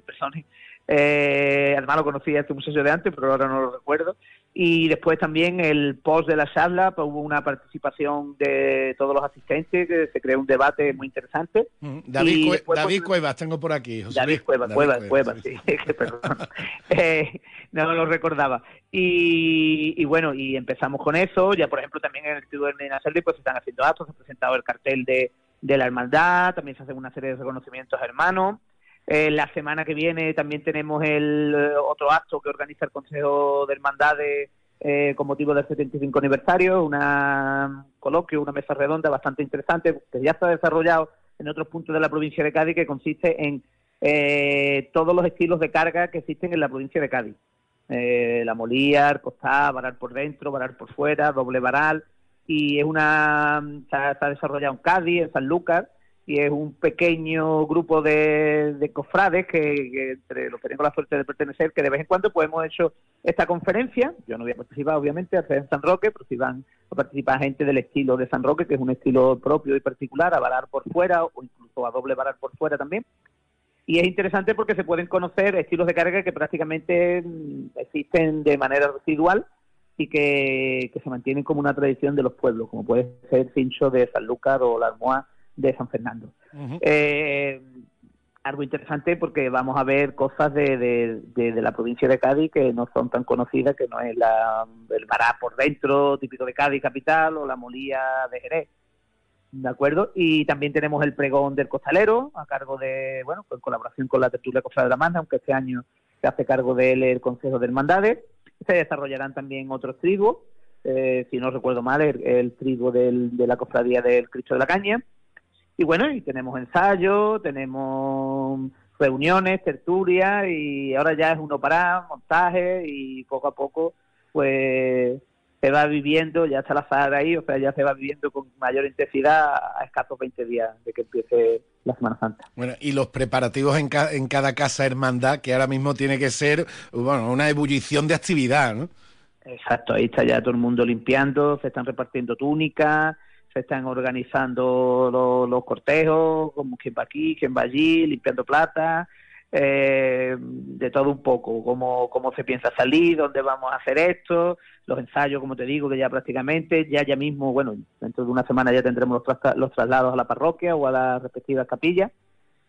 eh, además lo conocía este muchacho de antes, pero ahora no lo recuerdo. Y después también el post de la charla, pues, hubo una participación de todos los asistentes, que se creó un debate muy interesante. Mm, David, pues, Cuevas, tengo por aquí. David, Cuevas, Cuevas, Cuevas, sí, perdón. eh, no lo recordaba. Y, y, bueno, y empezamos con eso. Ya, por ejemplo, también en el Instituto de Nacerdi pues se están haciendo actos, se ha presentado el cartel de, de la hermandad, también se hacen una serie de reconocimientos a hermanos. Eh, la semana que viene también tenemos el eh, otro acto que organiza el Consejo de Hermandades eh, con motivo del 75 aniversario, una coloquio, una mesa redonda bastante interesante que ya está desarrollado en otros puntos de la provincia de Cádiz que consiste en todos los estilos de carga que existen en la provincia de Cádiz. la molía, costá, varal por dentro, varal por fuera, doble varal y es una se ha desarrollado en Cádiz, en San Lucas y es un pequeño grupo de, cofrades que, entre los que tengo la suerte de pertenecer, que de vez en cuando pues hemos hecho esta conferencia, yo no voy a participar obviamente, en San Roque, pero si van a participar gente del estilo de San Roque, que es un estilo propio y particular, a varar por fuera o incluso a doble varar por fuera también. Y es interesante porque se pueden conocer estilos de carga que prácticamente mm, existen de manera residual y que, se mantienen como una tradición de los pueblos, como puede ser cincho de Sanlúcar o la almohada de San Fernando. Eh, algo interesante porque vamos a ver cosas de, de, de, la provincia de Cádiz que no son tan conocidas, que no es la, el Bará por dentro, típico de Cádiz capital, o la Molía de Jerez. ¿De acuerdo? Y también tenemos el pregón del costalero, a cargo de, bueno, en colaboración con la tertulia Costal de la Manda, aunque este año se hace cargo de él el Consejo de Hermandades. Se desarrollarán también otros trigos, eh, si no recuerdo mal, el, trigo del, de la cofradía del Cristo de la Caña y bueno, y tenemos ensayos, tenemos reuniones, tertulias y ahora ya es uno para montaje y poco a poco pues se va viviendo, ya está la sala ahí, o sea, ya se va viviendo con mayor intensidad a escasos 20 días de que empiece la Semana Santa. Bueno, y los preparativos en, en cada casa hermandad, que ahora mismo tiene que ser, bueno, una ebullición de actividad, ¿no? Exacto, ahí está ya todo el mundo limpiando, se están repartiendo túnicas, se están organizando los, cortejos, como quien va aquí, quien va allí, limpiando plata, eh, de todo un poco, cómo, cómo se piensa salir, dónde vamos a hacer esto, los ensayos, como te digo, que ya prácticamente, ya ya mismo, bueno, dentro de una semana ya tendremos los, los traslados a la parroquia o a las respectivas capillas,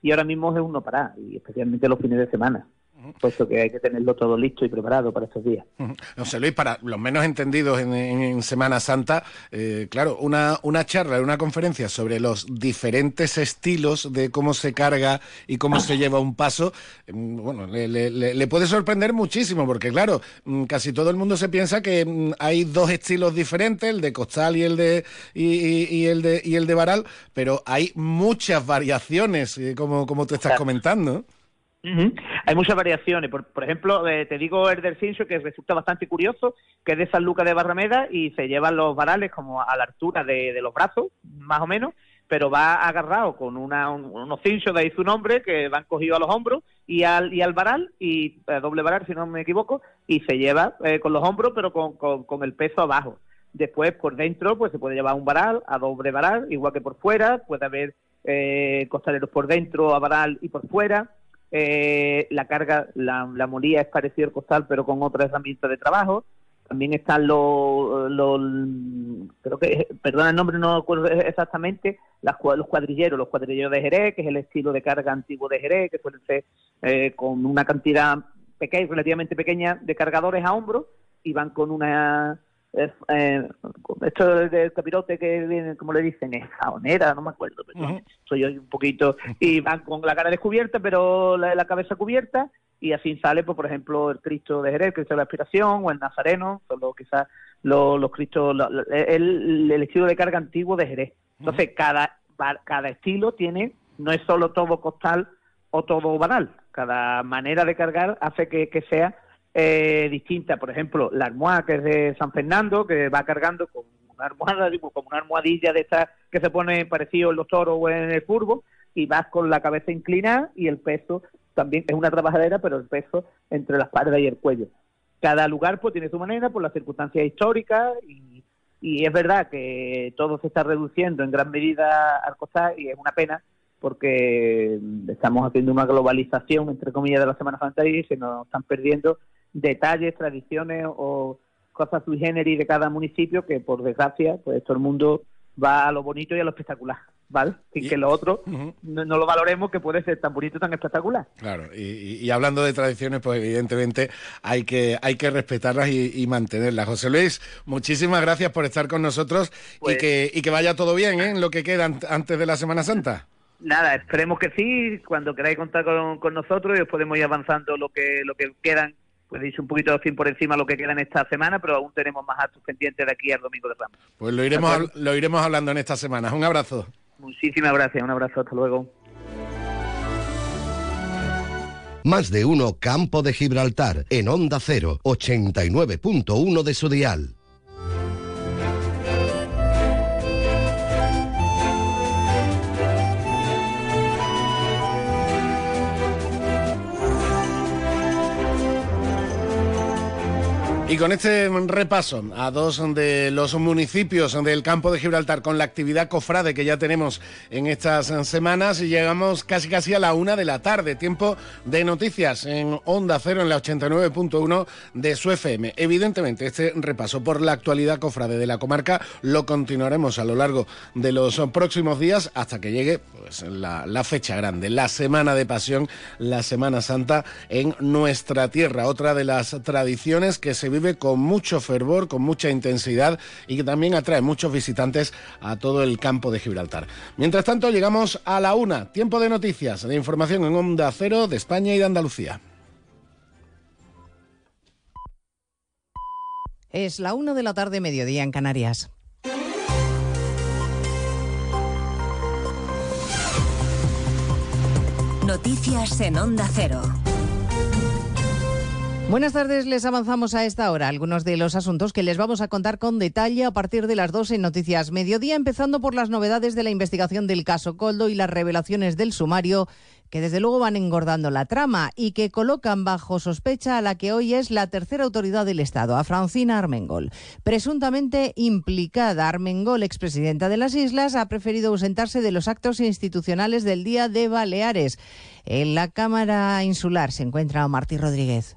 y ahora mismo es un no parar, y especialmente los fines de semana puesto que hay que tenerlo todo listo y preparado para estos días. José Luis, para los menos entendidos en, Semana Santa, eh, claro, una, una charla, una conferencia sobre los diferentes estilos de cómo se carga y cómo se lleva un paso, mm, bueno, le, puede sorprender muchísimo, porque claro, mm, casi todo el mundo se piensa que mm, hay dos estilos diferentes, el de costal y el de y, el de y el de varal, pero hay muchas variaciones, eh, como, como tú estás comentando. Hay muchas variaciones. Por, ejemplo, eh, te digo el del cincho que resulta bastante curioso, que es de San Lucas de Barrameda y se llevan los varales como a la altura de, los brazos, más o menos, pero va agarrado con una, unos cinchos, de ahí su nombre, que van cogidos a los hombros y al, y al varal, y eh, doble varal si no me equivoco, y se lleva eh, con los hombros pero con, con, el peso abajo. Después, por dentro, pues se puede llevar un varal a doble varal, igual que por fuera, puede haber costaleros por dentro a varal y por fuera eh, la carga, la, la molía es parecido al costal, pero con otra herramienta de trabajo. También están los, los creo que, perdona el nombre, no recuerdo exactamente, las, los cuadrilleros, los cuadrilleros de Jerez, que es el estilo de carga antiguo de Jerez, que suelen ser eh, con una cantidad pequeña, relativamente pequeña de cargadores a hombro y van con una eh, esto del capirote que viene, como le dicen, es saonera, no me acuerdo, pero soy yo un poquito, y van con la cara descubierta, pero la, cabeza cubierta, y así sale, pues, por ejemplo, el Cristo de Jerez, el Cristo de la Aspiración, o el Nazareno, son los, quizás los, los Cristos, el, estilo de carga antiguo de Jerez. Entonces, cada, cada estilo tiene, no es solo todo costal o todo banal, cada manera de cargar hace que, que sea eh, distinta. Por ejemplo, la almohada que es de San Fernando, que va cargando con una almohada, como una almohadilla de estas que se pone parecido en los toros o en el furbo, y vas con la cabeza inclinada y el peso también es una trabajadera, pero el peso entre la espalda y el cuello. Cada lugar pues tiene su manera por las circunstancias históricas y, y es verdad que todo se está reduciendo en gran medida al costar y es una pena porque estamos haciendo una globalización, entre comillas, de la Semana Santa y se nos están perdiendo detalles, tradiciones o cosas sui generis de cada municipio que por desgracia pues todo el mundo va a lo bonito y a lo espectacular. ¿Vale? Y, que lo otro no, lo valoremos que puede ser tan bonito, tan espectacular. Claro, y, hablando de tradiciones, pues evidentemente hay que, hay que respetarlas y, mantenerlas. José Luis, muchísimas gracias por estar con nosotros y, pues que, y que vaya todo bien ¿eh? en lo que queda antes de la Semana Santa. Nada, esperemos que sí, cuando queráis contar con, con nosotros y os podemos ir avanzando lo que, lo que quedan pues dicho un poquito fin por encima lo que queda en esta semana, pero aún tenemos más actos pendientes de aquí al domingo de Ramos. Pues lo iremos, lo iremos hablando en esta semana. Un abrazo. Muchísimas gracias, un abrazo, hasta luego. Más de uno Campo de Gibraltar en Onda 0, 89.1 de su dial. Y con este repaso a dos de los municipios del campo de Gibraltar con la actividad cofrade que ya tenemos en estas semanas, llegamos casi casi a la una de la tarde. Tiempo de noticias en Onda Cero en la 89.1 de su FM. Evidentemente, este repaso por la actualidad cofrade de la comarca lo continuaremos a lo largo de los próximos días hasta que llegue pues, la, la fecha grande, la Semana de Pasión, la Semana Santa en nuestra tierra. Otra de las tradiciones que se vive con mucho fervor, con mucha intensidad y que también atrae muchos visitantes a todo el campo de Gibraltar. Mientras tanto, llegamos a la una. Tiempo de noticias, de información en Onda Cero de España y de Andalucía. Es la una de la tarde, mediodía en Canarias. Noticias en Onda Cero. Buenas tardes, les avanzamos a esta hora algunos de los asuntos que les vamos a contar con detalle a partir de las 2 en Noticias Mediodía, empezando por las novedades de la investigación del caso Coldo y las revelaciones del sumario que desde luego van engordando la trama y que colocan bajo sospecha a la que hoy es la tercera autoridad del Estado, a Francina Armengol. Presuntamente implicada, Armengol, expresidenta de las Islas, ha preferido ausentarse de los actos institucionales del Día de Baleares. En la Cámara Insular se encuentra Martí Rodríguez.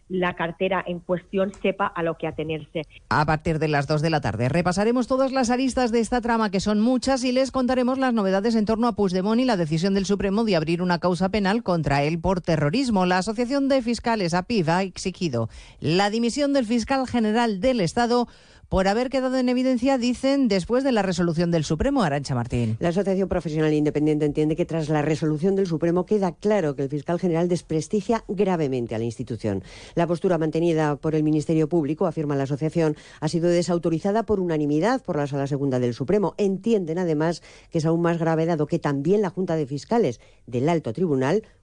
la cartera en cuestión sepa a lo que atenerse. A partir de las 2 de la tarde repasaremos todas las aristas de esta trama, que son muchas, y les contaremos las novedades en torno a Puigdemont y la decisión del Supremo de abrir una causa penal contra él por terrorismo. La Asociación de Fiscales, APIF, ha exigido la dimisión del fiscal general del Estado por haber quedado en evidencia, dicen, después de la resolución del Supremo, Arancha Martín. La Asociación Profesional Independiente entiende que tras la resolución del Supremo queda claro que el fiscal general desprestigia gravemente a la institución. La postura mantenida por el Ministerio Público, afirma la asociación, ha sido desautorizada por unanimidad por la Sala Segunda del Supremo. Entienden, además, que es aún más grave dado que también la Junta de Fiscales del Alto Tribunal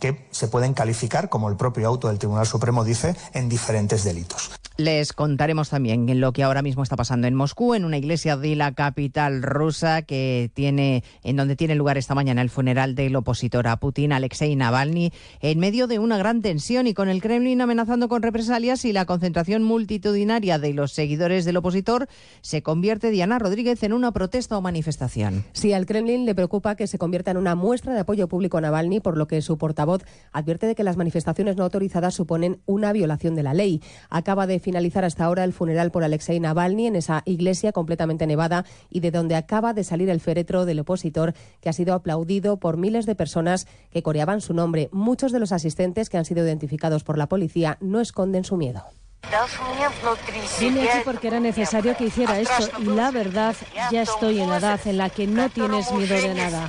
que se pueden calificar, como el propio auto del Tribunal Supremo dice, en diferentes delitos. Les contaremos también lo que ahora mismo está pasando en Moscú, en una iglesia de la capital rusa que tiene, en donde tiene lugar esta mañana el funeral del opositor a Putin, Alexei Navalny, en medio de una gran tensión y con el Kremlin amenazando con represalias y la concentración multitudinaria de los seguidores del opositor se convierte Diana Rodríguez en una protesta o manifestación. Sí, al Kremlin le preocupa que se convierta en una muestra de apoyo público a Navalny, por lo que su portavoz advierte de que las manifestaciones no autorizadas suponen una violación de la ley. Acaba de finalizar hasta ahora el funeral por Alexei Navalny en esa iglesia completamente nevada y de donde acaba de salir el féretro del opositor que ha sido aplaudido por miles de personas que coreaban su nombre. Muchos de los asistentes que han sido identificados por la policía no esconden su miedo. Vine aquí porque era necesario que hiciera esto y la verdad, ya estoy en la edad en la que no tienes miedo de nada.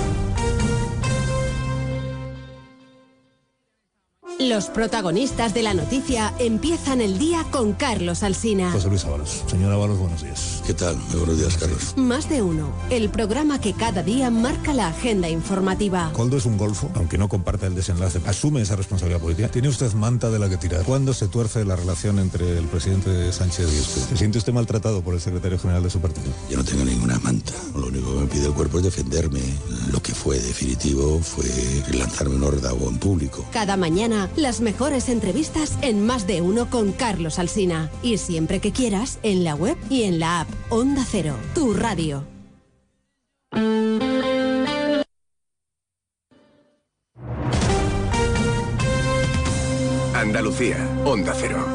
Los protagonistas de la noticia empiezan el día con Carlos Alsina. José Luis Ábalos. Señor Ábalos, buenos días. ¿Qué tal? Muy buenos días, Carlos. Más de uno. El programa que cada día marca la agenda informativa. Coldo es un golfo, aunque no comparta el desenlace. Asume esa responsabilidad política. Tiene usted manta de la que tirar. ¿Cuándo se tuerce la relación entre el presidente Sánchez y usted? ¿Se siente usted maltratado por el secretario general de su partido? Yo no tengo ninguna manta. Lo único que me pide el cuerpo es defenderme. Lo que fue definitivo fue lanzarme un órdago en público. Cada mañana, las mejores entrevistas en Más de uno con Carlos Alsina. Y siempre que quieras, en la web y en la app Onda Cero, tu radio. Andalucía, Onda Cero.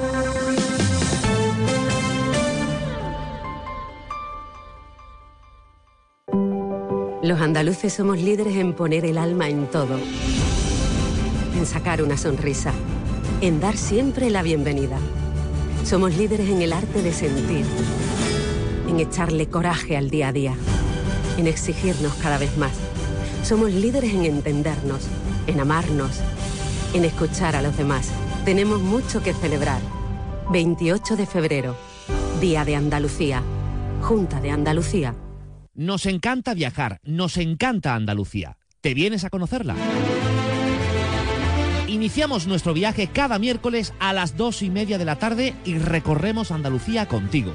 Los andaluces somos líderes en poner el alma en todo. En sacar una sonrisa. En dar siempre la bienvenida. Somos líderes en el arte de sentir. En echarle coraje al día a día. En exigirnos cada vez más. Somos líderes en entendernos. En amarnos. En escuchar a los demás. Tenemos mucho que celebrar. 28 de febrero. Día de Andalucía. Junta de Andalucía. Nos encanta viajar, nos encanta Andalucía. ¿Te vienes a conocerla? Iniciamos nuestro viaje cada miércoles a las dos y media de la tarde y recorremos Andalucía contigo.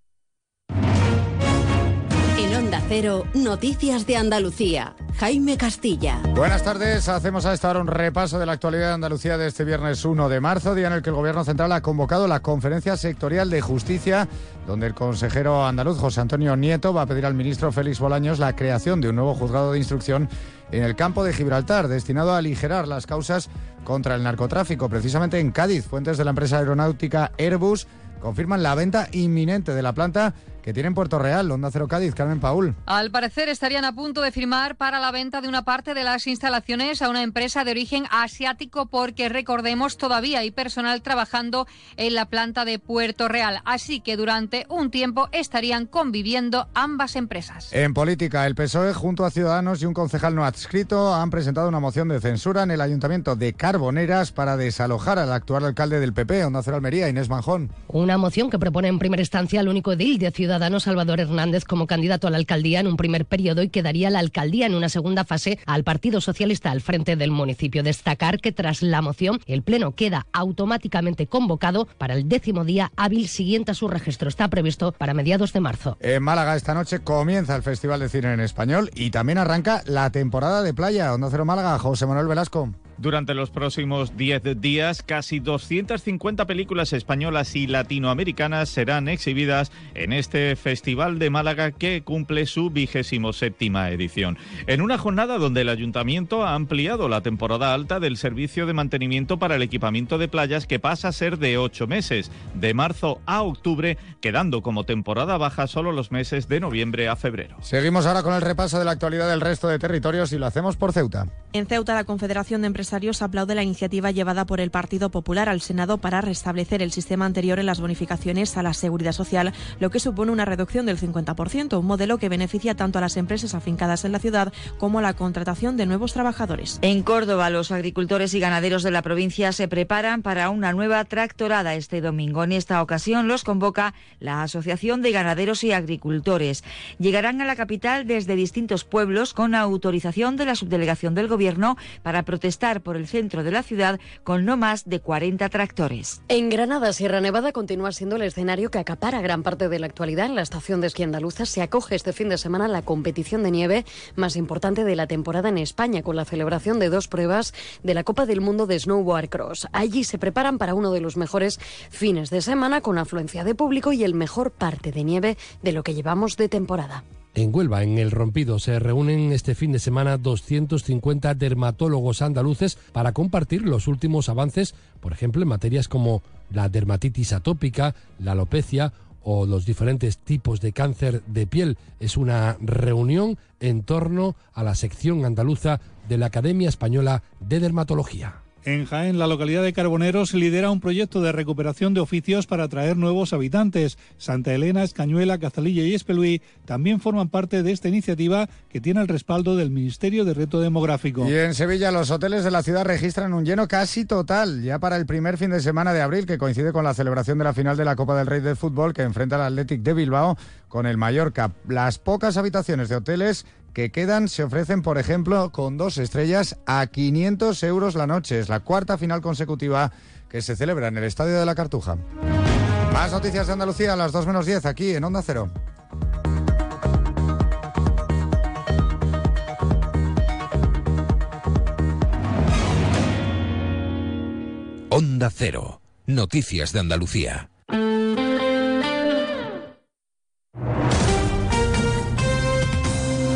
Cero, Noticias de Andalucía. Jaime Castilla. Buenas tardes. Hacemos a esta hora un repaso de la actualidad de Andalucía de este viernes 1 de marzo, día en el que el Gobierno Central ha convocado la Conferencia Sectorial de Justicia, donde el consejero andaluz José Antonio Nieto va a pedir al ministro Félix Bolaños la creación de un nuevo juzgado de instrucción en el campo de Gibraltar, destinado a aligerar las causas contra el narcotráfico. Precisamente en Cádiz, fuentes de la empresa aeronáutica Airbus confirman la venta inminente de la planta que tiene en Puerto Real, Onda Cero Cádiz, Carmen Paul. Al parecer estarían a punto de firmar para la venta de una parte de las instalaciones a una empresa de origen asiático porque recordemos todavía hay personal trabajando en la planta de Puerto Real, así que durante un tiempo estarían conviviendo ambas empresas. En política, el PSOE junto a Ciudadanos y un concejal no adscrito han presentado una moción de censura en el Ayuntamiento de Carboneras para desalojar al actual alcalde del PP, Onda Cero Almería, Inés Manjón. Una moción que propone en primera instancia al único edil de Ciudadanos Ciudadanos Salvador Hernández como candidato a la alcaldía en un primer periodo y quedaría la alcaldía en una segunda fase al Partido Socialista al frente del municipio. Destacar que tras la moción el Pleno queda automáticamente convocado para el décimo día hábil siguiente a su registro. Está previsto para mediados de marzo. En Málaga esta noche comienza el Festival de Cine en Español y también arranca la temporada de playa. Onda Cero Málaga, José Manuel Velasco. Durante los próximos 10 días, casi 250 películas españolas y latinoamericanas serán exhibidas en este Festival de Málaga que cumple su vigésimo séptima edición. En una jornada donde el Ayuntamiento ha ampliado la temporada alta del servicio de mantenimiento para el equipamiento de playas que pasa a ser de ocho meses, de marzo a octubre, quedando como temporada baja solo los meses de noviembre a febrero. Seguimos ahora con el repaso de la actualidad del resto de territorios y lo hacemos por Ceuta. En Ceuta, la Confederación de Empresarios aplaude la iniciativa llevada por el Partido Popular al Senado para restablecer el sistema anterior en las bonificaciones a la seguridad social, lo que supone una reducción del 50%, un modelo que beneficia tanto a las empresas afincadas en la ciudad como a la contratación de nuevos trabajadores. En Córdoba, los agricultores y ganaderos de la provincia se preparan para una nueva tractorada este domingo. En esta ocasión los convoca la Asociación de Ganaderos y Agricultores. Llegarán a la capital desde distintos pueblos con autorización de la subdelegación del Gobierno para protestar por el centro de la ciudad con no más de 40 tractores. En Granada, Sierra Nevada continúa siendo el escenario que acapara gran parte de la actualidad. En la estación de esquí andaluza se acoge este fin de semana la competición de nieve más importante de la temporada en España, con la celebración de dos pruebas de la Copa del Mundo de Snowboard Cross. Allí se preparan para uno de los mejores fines de semana con afluencia de público y el mejor parte de nieve de lo que llevamos de temporada. En Huelva, en El Rompido, se reúnen este fin de semana 250 dermatólogos andaluces para compartir los últimos avances, por ejemplo, en materias como la dermatitis atópica, la alopecia o los diferentes tipos de cáncer de piel. Es una reunión en torno a la sección andaluza de la Academia Española de Dermatología. En Jaén, la localidad de Carboneros lidera un proyecto de recuperación de oficios para atraer nuevos habitantes. Santa Elena, Escañuela, Cazalilla y Espeluí también forman parte de esta iniciativa que tiene el respaldo del Ministerio de Reto Demográfico. Y en Sevilla, los hoteles de la ciudad registran un lleno casi total ya para el primer fin de semana de abril, que coincide con la celebración de la final de la Copa del Rey de Fútbol que enfrenta al Athletic de Bilbao con el Mallorca. Las pocas habitaciones de hoteles que quedan se ofrecen, por ejemplo, con dos estrellas a 500 euros la noche. Es la cuarta final consecutiva que se celebra en el Estadio de la Cartuja. Más noticias de Andalucía a las 2 menos 10 aquí en Onda Cero. Onda Cero. Noticias de Andalucía.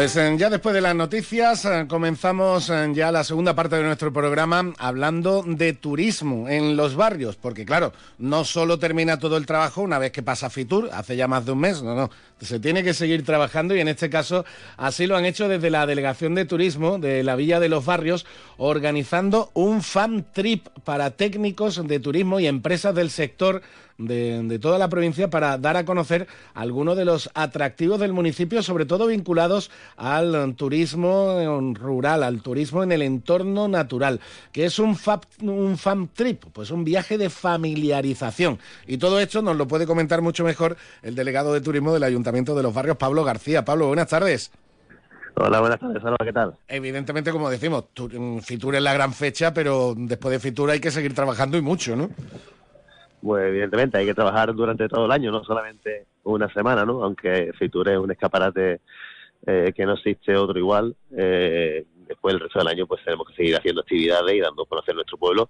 Pues eh, ya después de las noticias eh, comenzamos eh, ya la segunda parte de nuestro programa hablando de turismo en los barrios, porque claro, no solo termina todo el trabajo una vez que pasa Fitur, hace ya más de un mes, no, no, se tiene que seguir trabajando y en este caso así lo han hecho desde la Delegación de Turismo de la Villa de los Barrios, organizando un fan trip para técnicos de turismo y empresas del sector de, toda la provincia para dar a conocer algunos de los atractivos del municipio, sobre todo vinculados al turismo rural, al turismo en el entorno natural, que es un, un fan trip, pues un viaje de familiarización. Y todo esto nos lo puede comentar mucho mejor el delegado de turismo del Ayuntamiento de los Barrios, Pablo García. Pablo, buenas tardes. Hola, buenas tardes, ¿qué tal? Evidentemente, como decimos, Fitur es la gran fecha, pero después de Fitur hay que seguir trabajando y mucho, ¿no? Pues evidentemente hay que trabajar durante todo el año, no solamente una semana, ¿no? Aunque Fitur es un escaparate eh, que no existe otro igual, eh, después el resto del año pues tenemos que seguir haciendo actividades y dando a conocer nuestro pueblo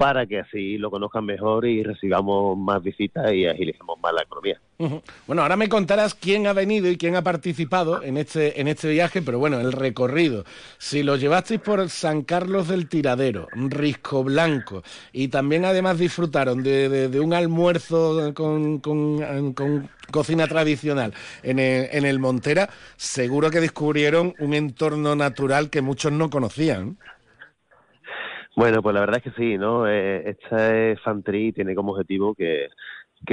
para que así lo conozcan mejor y recibamos más visitas y agilicemos más la economía. Bueno, ahora me contarás quién ha venido y quién ha participado en este, en este viaje, pero bueno, el recorrido. Si lo llevasteis por San Carlos del Tiradero, Risco Blanco, y también además disfrutaron de, un almuerzo con, cocina tradicional en el, en el Montera, seguro que descubrieron un entorno natural que muchos no conocían. Bueno, pues la verdad es que sí, ¿no? Eh, esta Fantri tiene como objetivo que,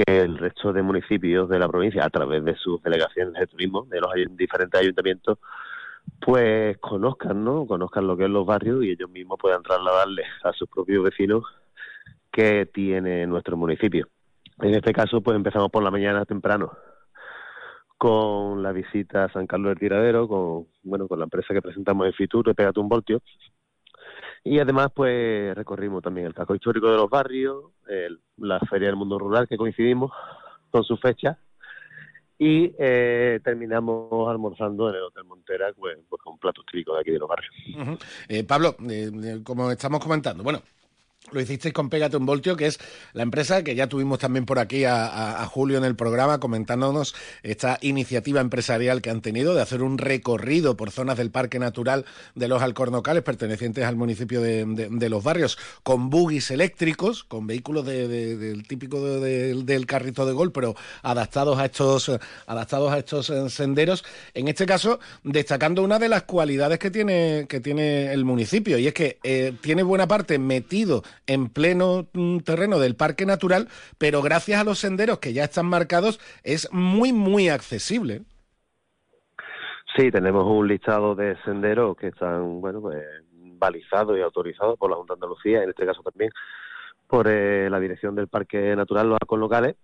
el resto de municipios de la provincia, a través de sus delegaciones de turismo, de los diferentes ayuntamientos, pues conozcan, ¿no? Conozcan lo que es los barrios y ellos mismos puedan trasladarles a sus propios vecinos que tiene nuestro municipio. En este caso, pues empezamos por la mañana temprano con la visita a San Carlos del Tiradero, con, bueno, con la empresa que presentamos en Fitur, Pégate un Voltio. Y además, pues recorrimos también el casco histórico de los barrios, la Feria del Mundo Rural, que coincidimos con su fecha, y eh, terminamos almorzando en el Hotel Montera pues, pues con platos típicos de aquí de los barrios. Eh, Pablo, eh, como estamos comentando, bueno, lo hicisteis con Pégate un Voltio, que es la empresa que ya tuvimos también por aquí a, Julio en el programa comentándonos esta iniciativa empresarial que han tenido de hacer un recorrido por zonas del Parque Natural de los Alcornocales pertenecientes al municipio de, Los Barrios con buggies eléctricos, con vehículos del típico del carrito de gol, pero adaptados a estos adaptados a estos eh, senderos. En este caso, destacando una de las cualidades que tiene que tiene el municipio y es que eh, tiene buena parte metido en pleno mm, terreno del parque natural, pero gracias a los senderos que ya están marcados es muy, muy accesible. Sí, tenemos un listado de senderos que están, bueno, pues balizados y autorizados por la Junta de Andalucía, en este caso también por eh, la dirección del Parque Natural, los arcos locales,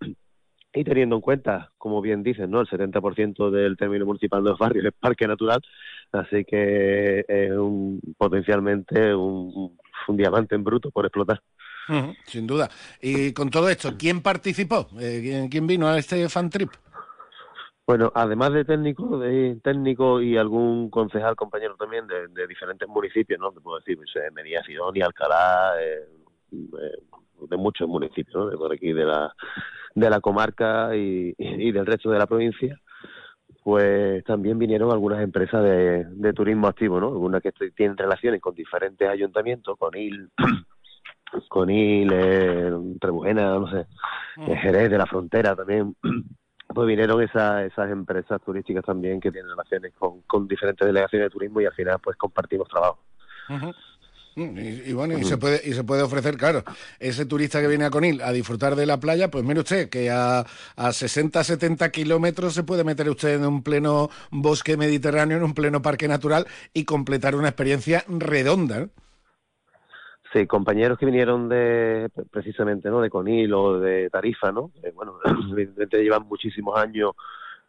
y teniendo en cuenta, como bien dicen, ¿no? el 70% del término municipal de los barrios es parque natural, así que es un, potencialmente un, un diamante en bruto por explotar. sin duda. Y con todo esto, ¿quién participó? Eh, ¿Quién vino a este fan trip? Bueno, además de técnico, de técnico y algún concejal compañero también de, diferentes municipios, ¿no? Te puedo decir, pues, eh, Medina Sidonia, Alcalá, eh, de muchos municipios, ¿no? De por aquí de la, de la comarca y, y del resto de la provincia pues también vinieron algunas empresas de, turismo activo, ¿no? Algunas que tienen relaciones con diferentes ayuntamientos, con IL, con IL, eh, Trebujena, no sé, mm. Jerez de la Frontera también. Pues vinieron esas, esas empresas turísticas también que tienen relaciones con, con diferentes delegaciones de turismo y al final pues compartimos trabajo. Y, bueno, y se puede y se puede ofrecer, claro, ese turista que viene a Conil a disfrutar de la playa, pues mire usted que a, a 60, 70 kilómetros se puede meter usted en un pleno bosque mediterráneo, en un pleno parque natural y completar una experiencia redonda. Sí, compañeros que vinieron de precisamente, ¿no? De Conil o de Tarifa, ¿no? Eh, bueno, evidentemente llevan muchísimos años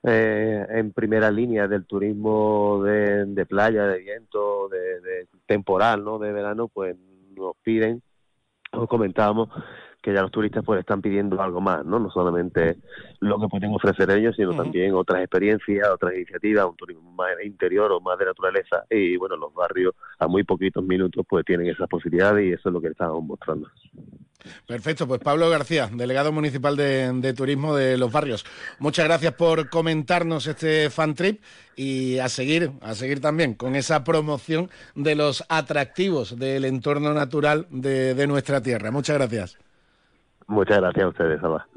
eh, en primera línea del turismo de, playa, de viento, de, temporal, ¿no? De verano, pues nos piden, os comentábamos que ya los turistas pues están pidiendo algo más, ¿no? No solamente lo que pueden ofrecer ellos, sino también otras experiencias, otras iniciativas, un turismo más interior o más de naturaleza y bueno, los barrios a muy poquitos minutos pues tienen esas posibilidades y eso es lo que estamos mostrando. Perfecto, pues Pablo García, delegado municipal de, turismo de los barrios. Muchas gracias por comentarnos este fan trip y a seguir, a seguir también con esa promoción de los atractivos del entorno natural de nuestra tierra. Muchas gracias. Muchas gracias a ustedes, Alba.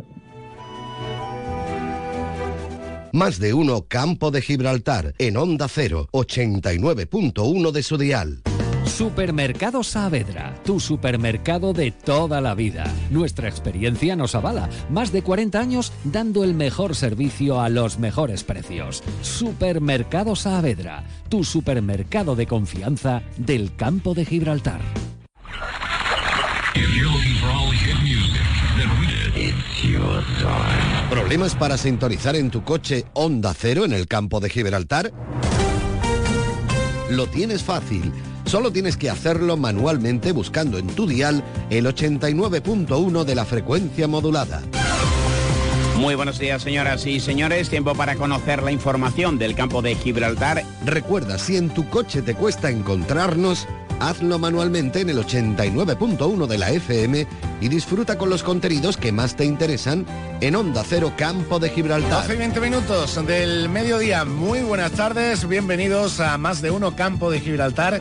Más de uno Campo de Gibraltar en Onda 0, 89.1 de su dial. Supermercado Saavedra, tu supermercado de toda la vida. Nuestra experiencia nos avala. Más de 40 años dando el mejor servicio a los mejores precios. Supermercado Saavedra, tu supermercado de confianza del campo de Gibraltar. ¿Problemas para sintonizar en tu coche Onda Cero en el campo de Gibraltar? Lo tienes fácil. Solo tienes que hacerlo manualmente buscando en tu dial el 89.1 de la frecuencia modulada. Muy buenos días, señoras y señores. Tiempo para conocer la información del campo de Gibraltar. Recuerda, si en tu coche te cuesta encontrarnos, hazlo manualmente en el 89.1 de la FM y disfruta con los contenidos que más te interesan en Onda Cero Campo de Gibraltar. 12 y 20 minutos del mediodía. Muy buenas tardes, bienvenidos a Más de Uno Campo de Gibraltar.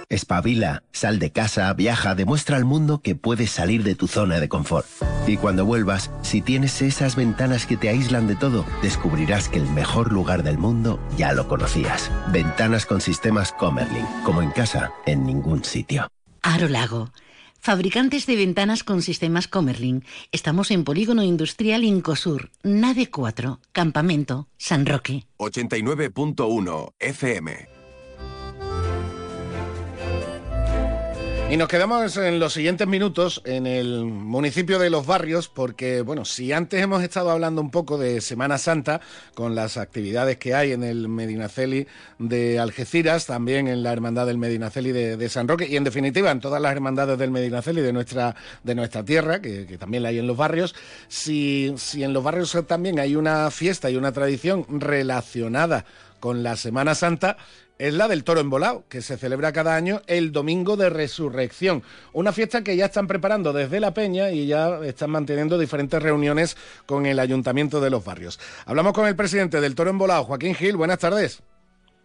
Espabila, sal de casa, viaja, demuestra al mundo que puedes salir de tu zona de confort. Y cuando vuelvas, si tienes esas ventanas que te aíslan de todo, descubrirás que el mejor lugar del mundo ya lo conocías. Ventanas con sistemas Comerlin, como en casa, en ningún sitio. Aro Lago. Fabricantes de ventanas con sistemas Comerlin. Estamos en Polígono Industrial Incosur, Nave 4, Campamento, San Roque. 89.1 FM. Y nos quedamos en los siguientes minutos en el municipio de Los Barrios, porque, bueno, si antes hemos estado hablando un poco de Semana Santa, con las actividades que hay en el Medinaceli de Algeciras, también en la Hermandad del Medinaceli de, San Roque, y en definitiva en todas las hermandades del Medinaceli de nuestra, de nuestra tierra, que, también la hay en Los Barrios, si, si en Los Barrios también hay una fiesta y una tradición relacionada con la Semana Santa, es la del Toro Embolado, que se celebra cada año el Domingo de Resurrección. Una fiesta que ya están preparando desde la Peña y ya están manteniendo diferentes reuniones con el Ayuntamiento de los Barrios. Hablamos con el presidente del Toro Embolado, Joaquín Gil. Buenas tardes.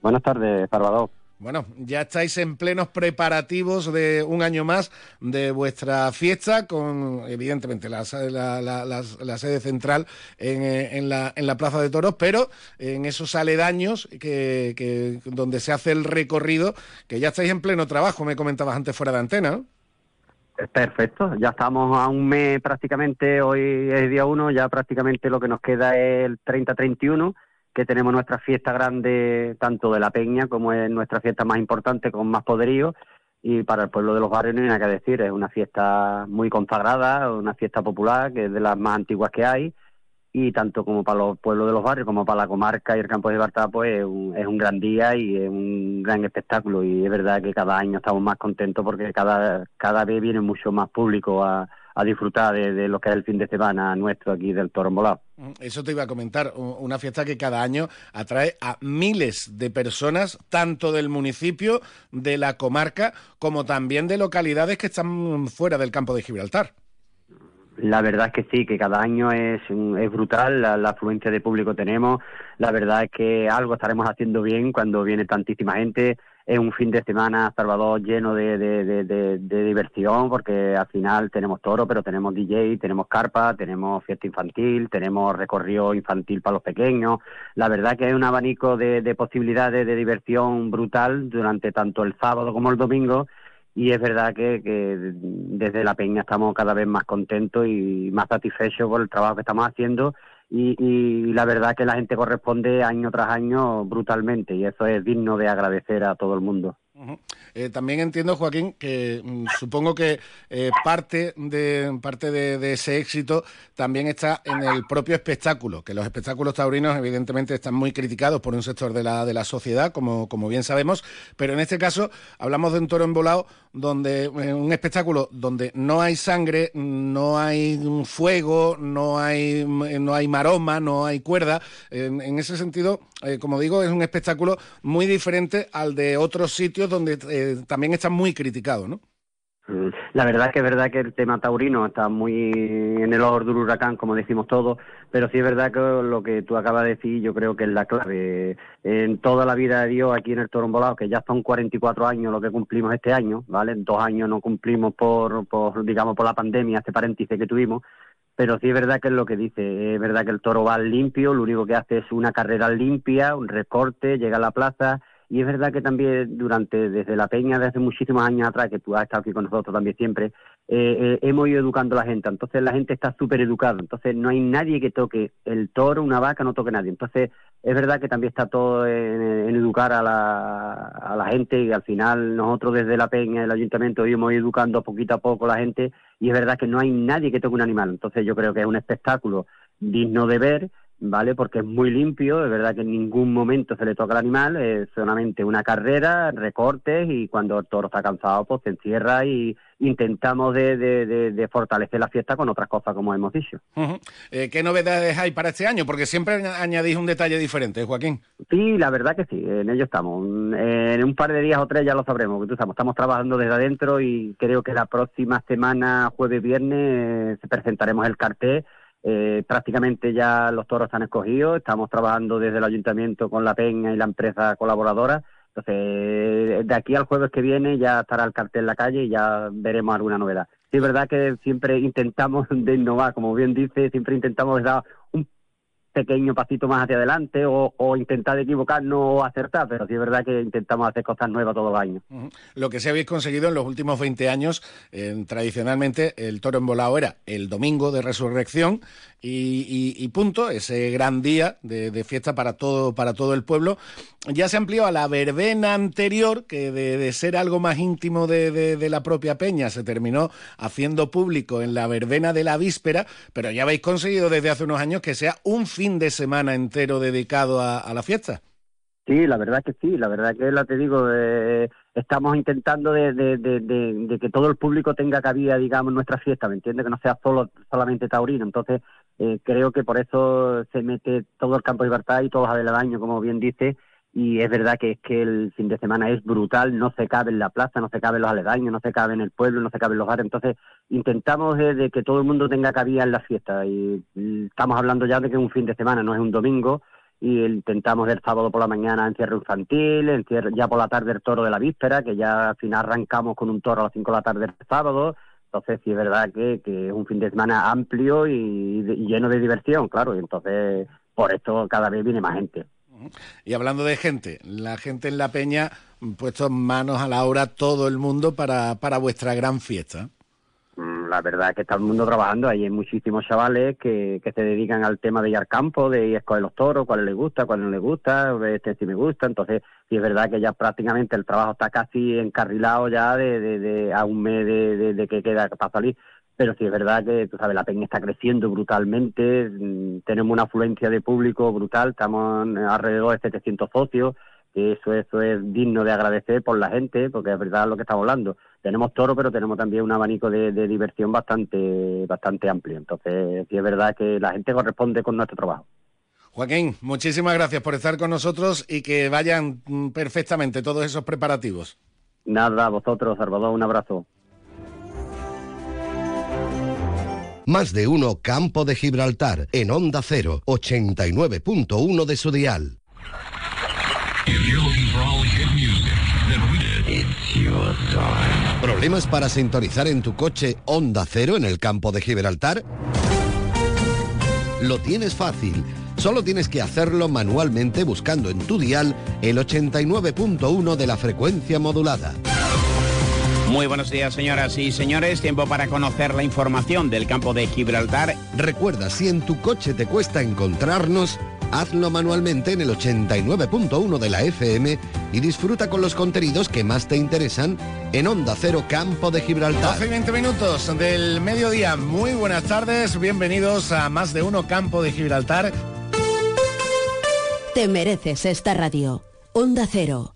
Buenas tardes, Salvador. Bueno, ya estáis en plenos preparativos de un año más de vuestra fiesta, con evidentemente la, sede central eh, en, la, la, Plaza de Toros, pero en esos aledaños que, donde se hace el recorrido, que ya estáis en pleno trabajo, me comentabas antes fuera de antena. Perfecto, ya estamos a un mes prácticamente, hoy es día uno, ya prácticamente lo que nos queda es el 30-31 que tenemos nuestra fiesta grande, tanto de la Peña como es nuestra fiesta más importante, con más poderío. Y para el pueblo de los barrios no hay nada que decir, es una fiesta muy consagrada, una fiesta popular, que es de las más antiguas que hay. Y tanto como para los pueblos de los barrios, como para la comarca y el campo de Barta, pues es un, es un gran día y es un gran espectáculo. Y es verdad que cada año estamos más contentos porque cada, cada vez viene mucho más público a, a disfrutar de, lo que es el fin de semana nuestro aquí del Toro Molado. Eso te iba a comentar, una fiesta que cada año atrae a miles de personas, tanto del municipio, de la comarca, como también de localidades que están fuera del campo de Gibraltar. La verdad es que sí, que cada año es, es brutal la, la, afluencia de público tenemos. La verdad es que algo estaremos haciendo bien cuando viene tantísima gente es un fin de semana Salvador lleno de, diversión porque al final tenemos toro, pero tenemos DJ, tenemos carpa, tenemos fiesta infantil, tenemos recorrido infantil para los pequeños. La verdad que hay un abanico de, posibilidades de diversión brutal durante tanto el sábado como el domingo y es verdad que, desde la peña estamos cada vez más contentos y más satisfechos por el trabajo que estamos haciendo y, y, la verdad que la gente corresponde año tras año brutalmente y eso es digno de agradecer a todo el mundo. Eh, también entiendo, Joaquín, que mm, supongo que eh, parte, de, parte de, ese éxito también está en el propio espectáculo, que los espectáculos taurinos evidentemente están muy criticados por un sector de la, de la sociedad, como, como bien sabemos, pero en este caso hablamos de un toro embolado, donde eh, un espectáculo donde no hay sangre, no hay fuego, no hay, no hay maroma, no hay cuerda. En, ese sentido, como digo, es un espectáculo muy diferente al de otros sitios donde eh, también está muy criticado, ¿no? Mm, la verdad que es verdad que el tema taurino está muy en el ojo del huracán, como decimos todos, pero sí es verdad que lo que tú acabas de decir yo creo que es la clave. En toda la vida de Dios aquí en el Toro Embolado, que ya son 44 años lo que cumplimos este año, ¿vale? Dos años no cumplimos por, por digamos, por la pandemia, este paréntesis que tuvimos, pero sí es verdad que es lo que dice, es verdad que el toro va limpio, lo único que hace es una carrera limpia, un recorte, llega a la plaza y es verdad que también durante, desde la peña, desde muchísimos años atrás, que tú has estado aquí con nosotros también siempre, eh, eh, hemos ido educando a la gente. Entonces la gente está súper educada. Entonces no hay nadie que toque el toro, una vaca, no toque nadie. Entonces es verdad que también está todo en, educar a la, gente y al final nosotros desde la peña, el ayuntamiento, ido educando poquito a poco a la gente y es verdad que no hay nadie que toque un animal. Entonces yo creo que es un espectáculo digno de ver ¿vale? Porque es muy limpio, es verdad que en ningún momento se le toca al animal, es solamente una carrera, recortes y cuando el toro está cansado pues se encierra y intentamos de, de, de, fortalecer la fiesta con otras cosas como hemos dicho. Eh, ¿Qué novedades hay para este año? Porque siempre añadís un detalle diferente, Joaquín. Sí, la verdad que sí, en ello estamos. En un par de días o tres ya lo sabremos, que estamos, estamos trabajando desde adentro y creo que la próxima semana, jueves, viernes, presentaremos el cartel eh, prácticamente ya los toros están escogidos, estamos trabajando desde el ayuntamiento con la Peña y la empresa colaboradora. Entonces, de aquí al jueves que viene ya estará el cartel en la calle y ya veremos alguna novedad. Sí, es verdad que siempre intentamos de innovar, como bien dice, siempre intentamos dar un pequeño pasito más hacia adelante o, o, intentar equivocarnos o acertar, pero sí es verdad que intentamos hacer cosas nuevas todos los años. Lo que sí habéis conseguido en los últimos 20 años, tradicionalmente el toro embolado era el domingo de resurrección y, punto, ese gran día de, fiesta para todo, para todo el pueblo. Ya se amplió a la verbena anterior, que de, ser algo más íntimo de, la propia peña se terminó haciendo público en la verbena de la víspera, pero ya habéis conseguido desde hace unos años que sea un fin de semana entero dedicado a, la fiesta. Sí, la verdad que sí, la verdad que la te digo, eh, estamos intentando de, que todo el público tenga cabida, digamos, en nuestra fiesta, ¿me entiendes? Que no sea solo solamente taurino. Entonces, eh, creo que por eso se mete todo el campo de libertad y todos los año, como bien dice, y es verdad que es que el fin de semana es brutal, no se cabe en la plaza, no se cabe en los aledaños, no se cabe en el pueblo, no se cabe en los bares, entonces intentamos de, que todo el mundo tenga cabida en la fiesta. Y estamos hablando ya de que es un fin de semana, no es un domingo, y intentamos el sábado por la mañana encierro infantil, encierro, ya por la tarde el toro de la víspera, que ya al final arrancamos con un toro a las 5 de la tarde el sábado, entonces sí es verdad que, que es un fin de semana amplio y, lleno de diversión, claro, y entonces por esto cada vez viene más gente. Y hablando de gente, la gente en la peña puesto manos a la obra todo el mundo para, para vuestra gran fiesta. Mm, la verdad es que está el mundo trabajando, hay muchísimos chavales que, que se dedican al tema de ir al campo, de ir a escoger los toros, cuáles les gusta, cuáles no les gusta, este sí me gusta, entonces sí es verdad que ya prácticamente el trabajo está casi encarrilado ya de, de, a un mes de, que queda para salir, pero sí es verdad que, tú sabes, la peña está creciendo brutalmente, mm, tenemos una afluencia de público brutal, estamos alrededor de 700 socios, eso, eso es digno de agradecer por la gente, porque es verdad lo que estamos hablando. Tenemos toro, pero tenemos también un abanico de, diversión bastante, bastante amplio. Entonces, sí es verdad que la gente corresponde con nuestro trabajo. Joaquín, muchísimas gracias por estar con nosotros y que vayan mm, perfectamente todos esos preparativos. Nada, vosotros, Salvador, un abrazo. Más de uno Campo de Gibraltar en Onda 0, 89.1 de su dial. ¿Problemas para sintonizar en tu coche Onda Cero en el campo de Gibraltar? Lo tienes fácil. Solo tienes que hacerlo manualmente buscando en tu dial el 89.1 de la frecuencia modulada. Muy buenos días, señoras y señores. Tiempo para conocer la información del campo de Gibraltar. Recuerda, si en tu coche te cuesta encontrarnos, hazlo manualmente en el 89.1 de la FM y disfruta con los contenidos que más te interesan en Onda Cero Campo de Gibraltar. 12 y 20 minutos del mediodía. Muy buenas tardes, bienvenidos a Más de Uno Campo de Gibraltar. Te mereces esta radio. Onda Cero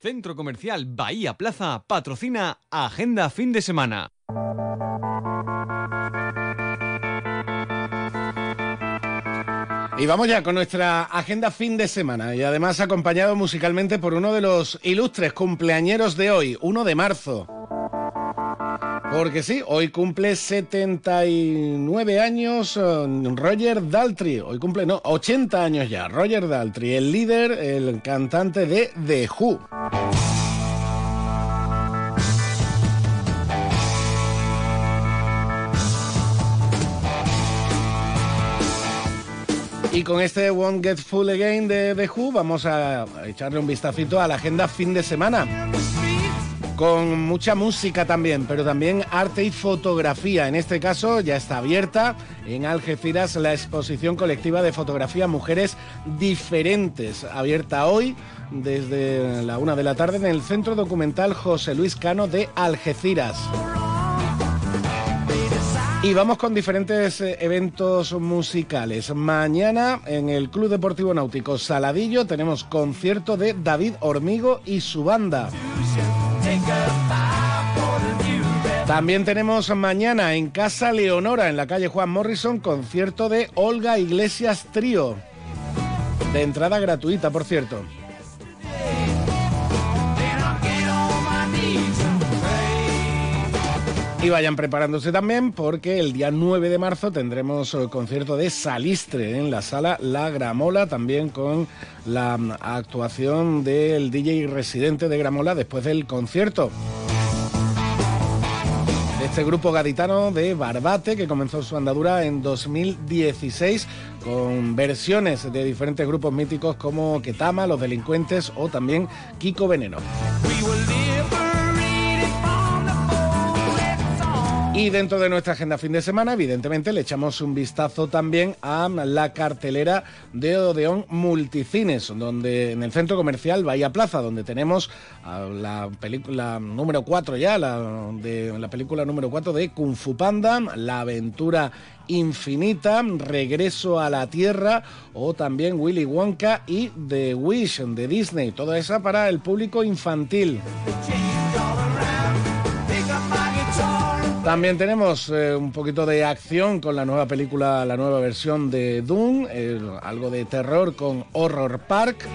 Centro Comercial Bahía Plaza patrocina Agenda Fin de Semana. Y vamos ya con nuestra agenda fin de semana y además acompañado musicalmente por uno de los ilustres cumpleañeros de hoy, 1 de marzo. Porque sí, hoy cumple 79 años eh, Roger Daltrey. Hoy cumple, no, 80 años ya. Roger Daltrey, el líder, el cantante de The Who. Y con este Won't Get Full Again de The Who vamos a echarle un vistacito a la agenda fin de semana. Con mucha música también, pero también arte y fotografía. En este caso ya está abierta en Algeciras la exposición colectiva de fotografía Mujeres Diferentes, abierta hoy desde la una de la tarde en el Centro Documental José Luis Cano de Algeciras. Y vamos con diferentes eh, eventos musicales. Mañana en el Club Deportivo Náutico Saladillo tenemos concierto de David Hormigo y su banda. También tenemos mañana en Casa Leonora, en la calle Juan Morrison, concierto de Olga Iglesias Trío. De entrada gratuita, por cierto. Y vayan preparándose también porque el día 9 de marzo tendremos el concierto de Salistre en la sala La Gramola, también con la actuación del DJ residente de Gramola después del concierto. Este grupo gaditano de Barbate que comenzó su andadura en 2016 con versiones de diferentes grupos míticos como Ketama, Los Delincuentes o también Kiko Veneno. Y dentro de nuestra agenda fin de semana, evidentemente, le echamos un vistazo también a la cartelera de Odeón Multicines, donde en el centro comercial Bahía Plaza, donde tenemos la película número 4 ya, la, de, la película número 4 de Kung Fu Panda, La aventura infinita, Regreso a la Tierra o también Willy Wonka y The Wish de Disney, toda esa para el público infantil. También tenemos eh, un poquito de acción con la nueva película, la nueva versión de Doom, algo de terror con Horror Park.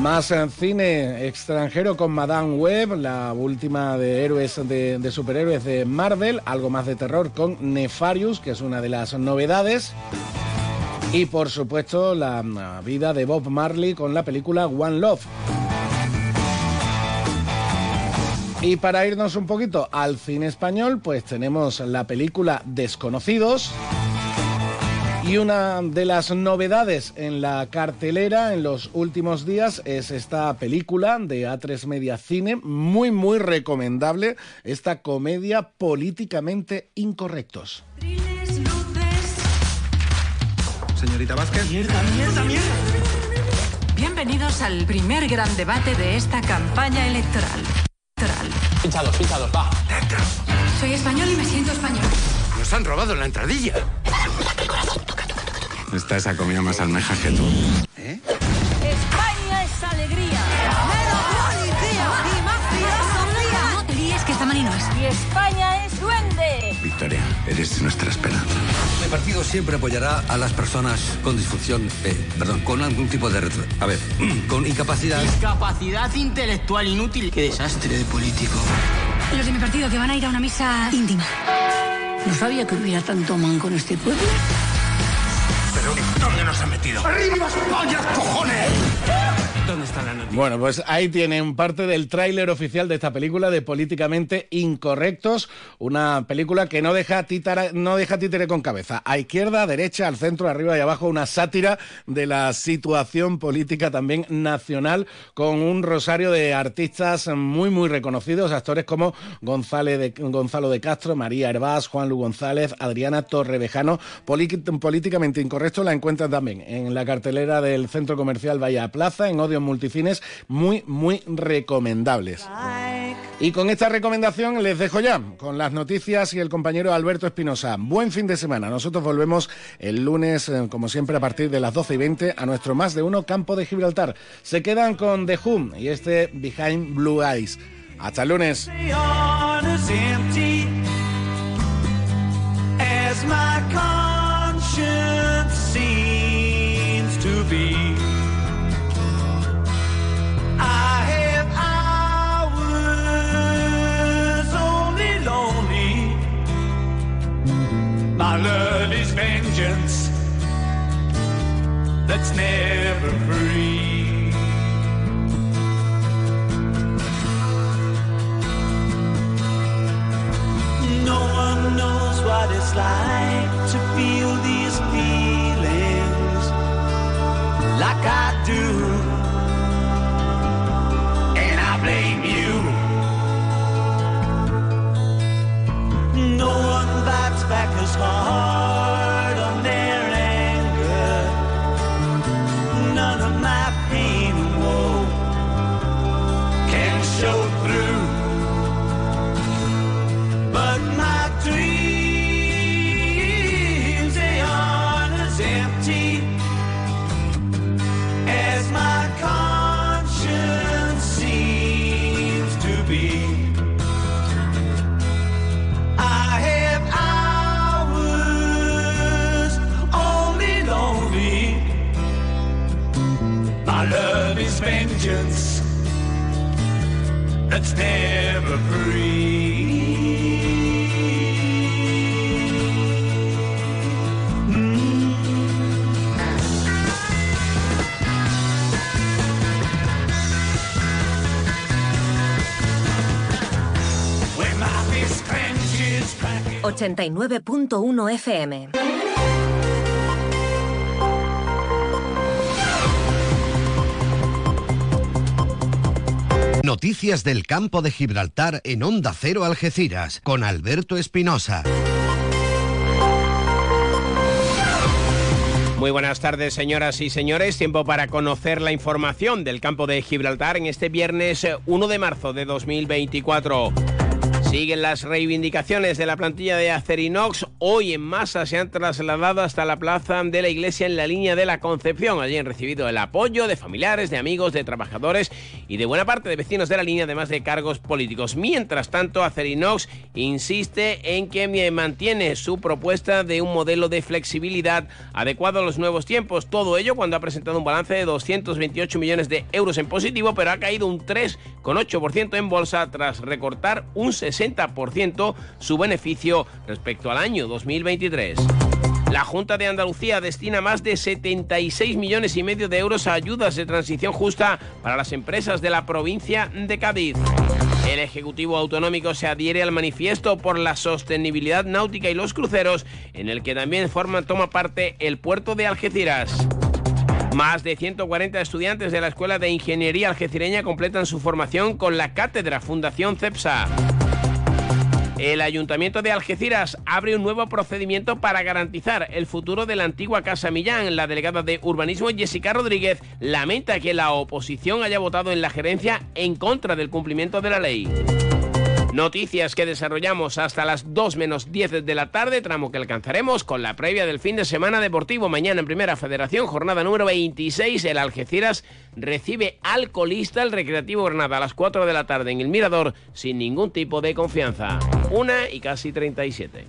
Más en cine extranjero con Madame Web, la última de héroes de, de, superhéroes de Marvel, algo más de terror con Nefarius, que es una de las novedades. Y por supuesto la vida de Bob Marley con la película One Love. Y para irnos un poquito al cine español, pues tenemos la película Desconocidos. Y una de las novedades en la cartelera en los últimos días es esta película de A3 Media Cine, muy muy recomendable, esta comedia políticamente incorrectos. Señorita Vázquez. Mierda, mierda, mierda. Bienvenidos al primer gran debate de esta campaña electoral. Pinchados, pinchados, va. Soy español y me siento español. Nos han robado la entradilla. Esta esa comido más almejas que tú. ¿Eh? España es alegría. Menos policía y más filosofía. No te líes que esta no es. Y España es duende. Victoria, eres nuestra esperanza. Mi partido siempre apoyará a las personas con disfunción, eh, perdón, con algún tipo de retro. A ver, con incapacidad. Discapacidad intelectual inútil. Qué desastre de político. Los de mi partido que van a ir a una misa íntima. No sabía que hubiera tanto manco en este pueblo. ¿Pero dónde nos ha metido? ¡Arriba España, cojones! Bueno, pues ahí tienen parte del tráiler oficial de esta película de Políticamente Incorrectos, una película que no deja, títara, no deja títere con cabeza. A izquierda, derecha, al centro, arriba y abajo, una sátira de la situación política también nacional con un rosario de artistas muy, muy reconocidos, actores como González Gonzalo de Castro, María Hervás, Juan Lu González, Adriana Torrevejano. Políticamente Incorrectos la encuentran también en la cartelera del Centro Comercial Bahía Plaza, en Odio multicines muy, muy recomendables. Y con esta recomendación les dejo ya con las noticias y el compañero Alberto Espinosa. Buen fin de semana. Nosotros volvemos el lunes, eh, como siempre, a partir de las 12 y 20 a nuestro más de uno campo de Gibraltar. Se quedan con The Who y este Behind Blue Eyes. Hasta el lunes. my My love is vengeance that's never free. No one knows what it's like to feel these feelings like I do. Back as hard never free. When my fist clenches, cracking. 89.1 FM. Noticias del campo de Gibraltar en Onda Cero Algeciras con Alberto Espinosa. Muy buenas tardes, señoras y señores. Tiempo para conocer la información del campo de Gibraltar en este viernes eh, 1 de marzo de 2024. Siguen las reivindicaciones de la plantilla de Acerinox. Hoy en masa se han trasladado hasta la plaza de la iglesia en la línea de la Concepción. Allí han recibido el apoyo de familiares, de amigos, de trabajadores y de buena parte de vecinos de la línea, además de cargos políticos. Mientras tanto, Acerinox insiste en que mantiene su propuesta de un modelo de flexibilidad adecuado a los nuevos tiempos. Todo ello cuando ha presentado un balance de 228 millones de euros en positivo, pero ha caído un 3,8% en bolsa tras recortar un 60% su beneficio respecto al año 2023. La Junta de Andalucía destina más de 76 millones y medio de euros a ayudas de transición justa para las empresas de la provincia de Cádiz. El Ejecutivo Autonómico se adhiere al manifiesto por la sostenibilidad náutica y los cruceros, en el que también forma, toma parte el puerto de Algeciras. Más de 140 estudiantes de la Escuela de Ingeniería Algecireña completan su formación con la cátedra Fundación CEPSA. El Ayuntamiento de Algeciras abre un nuevo procedimiento para garantizar el futuro de la antigua Casa Millán. La delegada de Urbanismo, Jessica Rodríguez, lamenta que la oposición haya votado en la gerencia en contra del cumplimiento de la ley. Noticias que desarrollamos hasta las 2 menos 10 de la tarde, tramo que alcanzaremos con la previa del fin de semana deportivo. Mañana en Primera Federación, jornada número 26, el Algeciras recibe al colista el Recreativo Granada a las 4 de la tarde en el Mirador sin ningún tipo de confianza. Una y casi 37.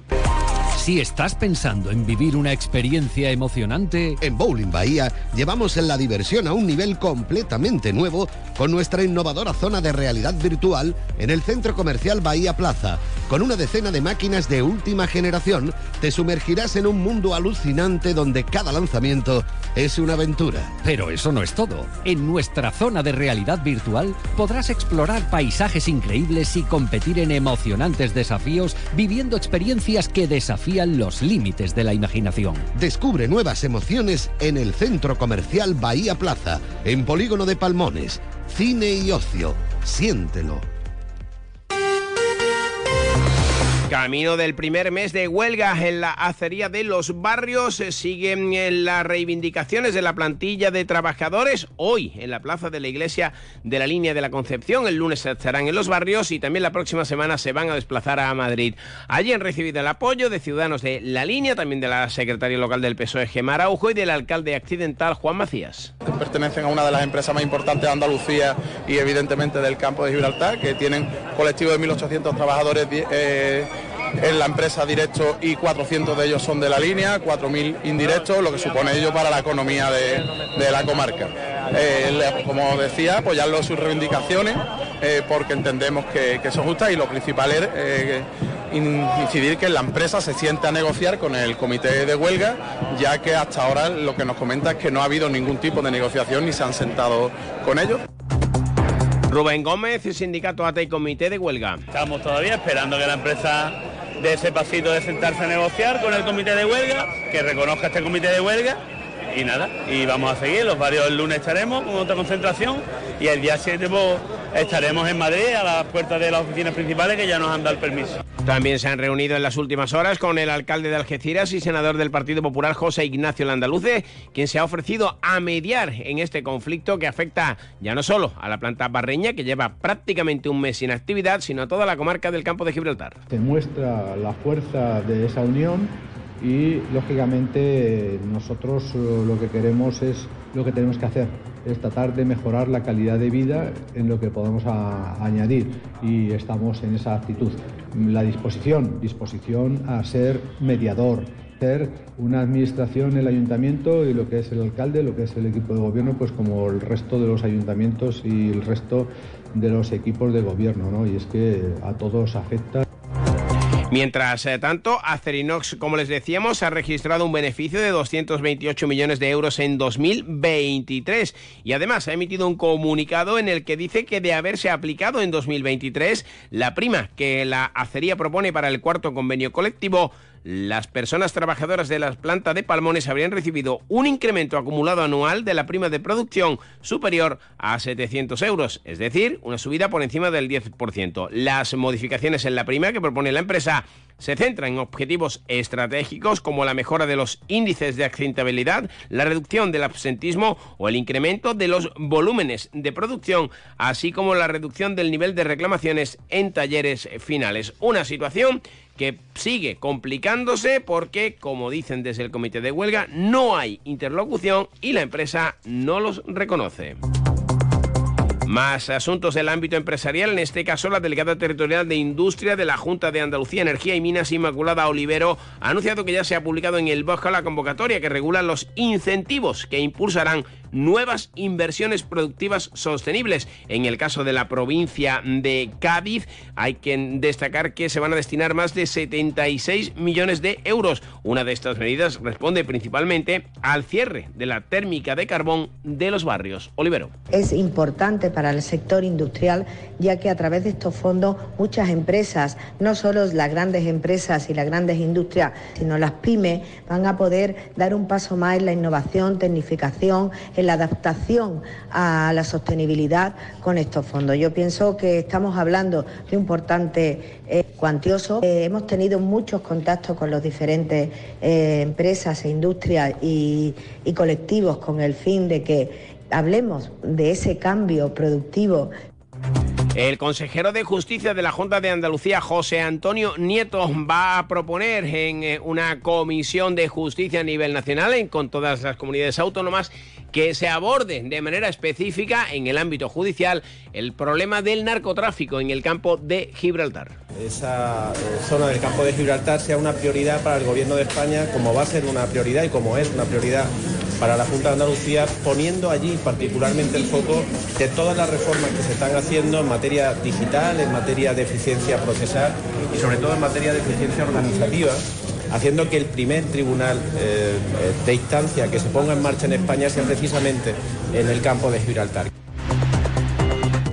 Si estás pensando en vivir una experiencia emocionante, En Bowling Bahía llevamos en la diversión a un nivel completamente nuevo con nuestra innovadora zona de realidad virtual en el centro comercial Bahía Plaza. Con una decena de máquinas de última generación, te sumergirás en un mundo alucinante donde cada lanzamiento es una aventura. Pero eso no es todo. En nuestra zona de realidad virtual podrás explorar paisajes increíbles y competir en emocionantes desafíos viviendo experiencias que desafían los límites de la imaginación. Descubre nuevas emociones en el centro comercial Bahía Plaza, en Polígono de Palmones. Cine y ocio. Siéntelo. Camino del primer mes de huelga en la acería de los barrios, eh, siguen en las reivindicaciones de la plantilla de trabajadores. Hoy en la plaza de la iglesia de la línea de la Concepción, el lunes estarán en los barrios y también la próxima semana se van a desplazar a Madrid. Allí han recibido el apoyo de ciudadanos de la línea, también de la secretaria local del PSOE, Gemma Araujo, y del alcalde accidental, Juan Macías. Pertenecen a una de las empresas más importantes de Andalucía y evidentemente del campo de Gibraltar, que tienen colectivo de 1.800 trabajadores. eh, en la empresa directo y 400 de ellos son de la línea, 4.000 indirectos, lo que supone ello para la economía de, de la comarca. Eh, como decía, apoyarlo sus reivindicaciones eh, porque entendemos que, que son justas y lo principal es eh, in- incidir que la empresa se siente a negociar con el comité de huelga, ya que hasta ahora lo que nos comenta es que no ha habido ningún tipo de negociación ni se han sentado con ellos. Rubén Gómez, sindicato ATA y comité de huelga. Estamos todavía esperando que la empresa dé ese pasito de sentarse a negociar con el comité de huelga, que reconozca este comité de huelga y nada, y vamos a seguir. Los varios el lunes estaremos con otra concentración y el día 7 pues, estaremos en Madrid a las puertas de las oficinas principales que ya nos han dado el permiso. También se han reunido en las últimas horas con el alcalde de Algeciras y senador del Partido Popular, José Ignacio Landaluce, quien se ha ofrecido a mediar en este conflicto que afecta ya no solo a la planta barreña, que lleva prácticamente un mes sin actividad, sino a toda la comarca del campo de Gibraltar. Se muestra la fuerza de esa unión y lógicamente nosotros eh, lo que queremos es lo que tenemos que hacer, es tratar de mejorar la calidad de vida en lo que podamos añadir y estamos en esa actitud. La disposición, disposición a ser mediador, ser una administración, el ayuntamiento y lo que es el alcalde, lo que es el equipo de gobierno, pues como el resto de los ayuntamientos y el resto de los equipos de gobierno, ¿no? Y es que a todos afecta. Mientras eh, tanto, Acerinox, como les decíamos, ha registrado un beneficio de 228 millones de euros en 2023 y además ha emitido un comunicado en el que dice que de haberse aplicado en 2023 la prima que la acería propone para el cuarto convenio colectivo, las personas trabajadoras de la planta de Palmones habrían recibido un incremento acumulado anual de la prima de producción superior a 700 euros, es decir, una subida por encima del 10%. Las modificaciones en la prima que propone la empresa se centran en objetivos estratégicos como la mejora de los índices de accidentabilidad, la reducción del absentismo o el incremento de los volúmenes de producción, así como la reducción del nivel de reclamaciones en talleres finales. Una situación que sigue complicándose porque, como dicen desde el comité de huelga, no hay interlocución y la empresa no los reconoce. Más asuntos del ámbito empresarial, en este caso la delegada territorial de Industria de la Junta de Andalucía, Energía y Minas Inmaculada Olivero ha anunciado que ya se ha publicado en el BOSCA la convocatoria que regula los incentivos que impulsarán nuevas inversiones productivas sostenibles. En el caso de la provincia de Cádiz hay que destacar que se van a destinar más de 76 millones de euros. Una de estas medidas responde principalmente al cierre de la térmica de carbón de los barrios. Olivero. Es importante para el sector industrial, ya que a través de estos fondos muchas empresas, no solo las grandes empresas y las grandes industrias, sino las pymes, van a poder dar un paso más en la innovación, tecnificación, en la adaptación a la sostenibilidad con estos fondos. Yo pienso que estamos hablando de un importante eh, cuantioso. Eh, hemos tenido muchos contactos con las diferentes eh, empresas e industrias y, y colectivos con el fin de que hablemos de ese cambio productivo El consejero de Justicia de la Junta de Andalucía, José Antonio Nieto, va a proponer en eh, una comisión de justicia a nivel nacional en, con todas las comunidades autónomas que se aborde de manera específica en el ámbito judicial el problema del narcotráfico en el campo de Gibraltar. esa eh, zona del campo de Gibraltar sea una prioridad para el Gobierno de España, como va a ser una prioridad y como es una prioridad para la Junta de Andalucía, poniendo allí particularmente el foco de todas las reformas que se están haciendo en materia digital, en materia de eficiencia procesal y sobre todo en materia de eficiencia organizativa haciendo que el primer tribunal eh, de instancia que se ponga en marcha en España sea precisamente en el campo de Gibraltar.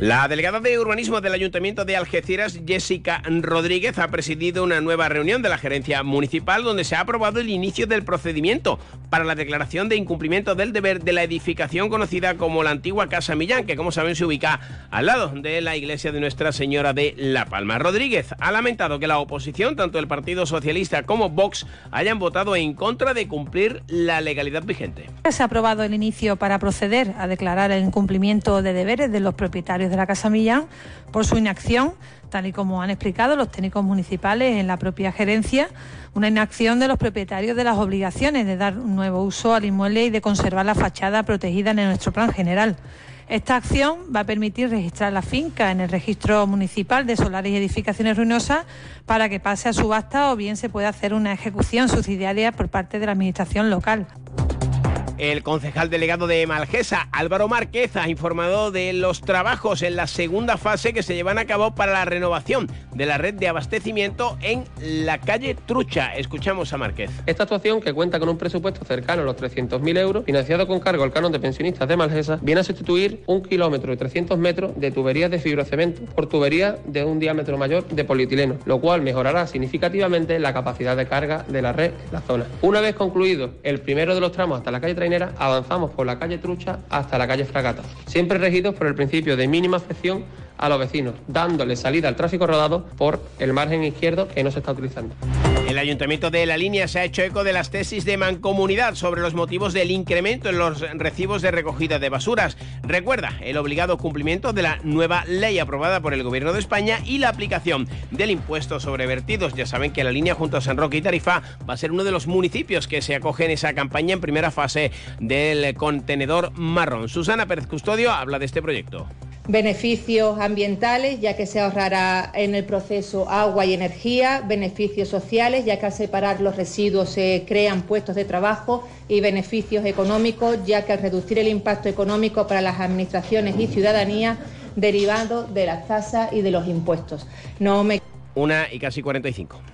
La delegada de urbanismo del Ayuntamiento de Algeciras, Jessica Rodríguez, ha presidido una nueva reunión de la gerencia municipal donde se ha aprobado el inicio del procedimiento para la declaración de incumplimiento del deber de la edificación conocida como la antigua Casa Millán, que como saben se ubica al lado de la iglesia de Nuestra Señora de La Palma. Rodríguez ha lamentado que la oposición, tanto el Partido Socialista como Vox, hayan votado en contra de cumplir la legalidad vigente. Se ha aprobado el inicio para proceder a declarar el incumplimiento de deberes de los propietarios de la Casa Millán por su inacción, tal y como han explicado los técnicos municipales en la propia gerencia, una inacción de los propietarios de las obligaciones de dar un nuevo uso al inmueble y de conservar la fachada protegida en nuestro plan general. Esta acción va a permitir registrar la finca en el registro municipal de solares y edificaciones ruinosas para que pase a subasta o bien se pueda hacer una ejecución subsidiaria por parte de la Administración local. El concejal delegado de Malgesa, Álvaro Márquez, ha informado de los trabajos en la segunda fase que se llevan a cabo para la renovación de la red de abastecimiento en la calle Trucha. Escuchamos a Márquez. Esta actuación, que cuenta con un presupuesto cercano a los 300.000 euros, financiado con cargo al canon de pensionistas de Malgesa, viene a sustituir un kilómetro y 300 metros de tuberías de fibrocemento por tuberías de un diámetro mayor de polietileno, lo cual mejorará significativamente la capacidad de carga de la red en la zona. Una vez concluido el primero de los tramos hasta la calle Avanzamos por la calle Trucha hasta la calle Fragata, siempre regidos por el principio de mínima afección a los vecinos, dándole salida al tráfico rodado por el margen izquierdo que no se está utilizando. El Ayuntamiento de La Línea se ha hecho eco de las tesis de Mancomunidad sobre los motivos del incremento en los recibos de recogida de basuras. Recuerda el obligado cumplimiento de la nueva ley aprobada por el Gobierno de España y la aplicación del impuesto sobre vertidos. Ya saben que La Línea junto a San Roque y Tarifa va a ser uno de los municipios que se acogen esa campaña en primera fase del contenedor marrón. Susana Pérez Custodio habla de este proyecto beneficios ambientales, ya que se ahorrará en el proceso agua y energía, beneficios sociales, ya que al separar los residuos se crean puestos de trabajo y beneficios económicos, ya que al reducir el impacto económico para las administraciones y ciudadanía derivado de las tasas y de los impuestos. No me una y casi 45.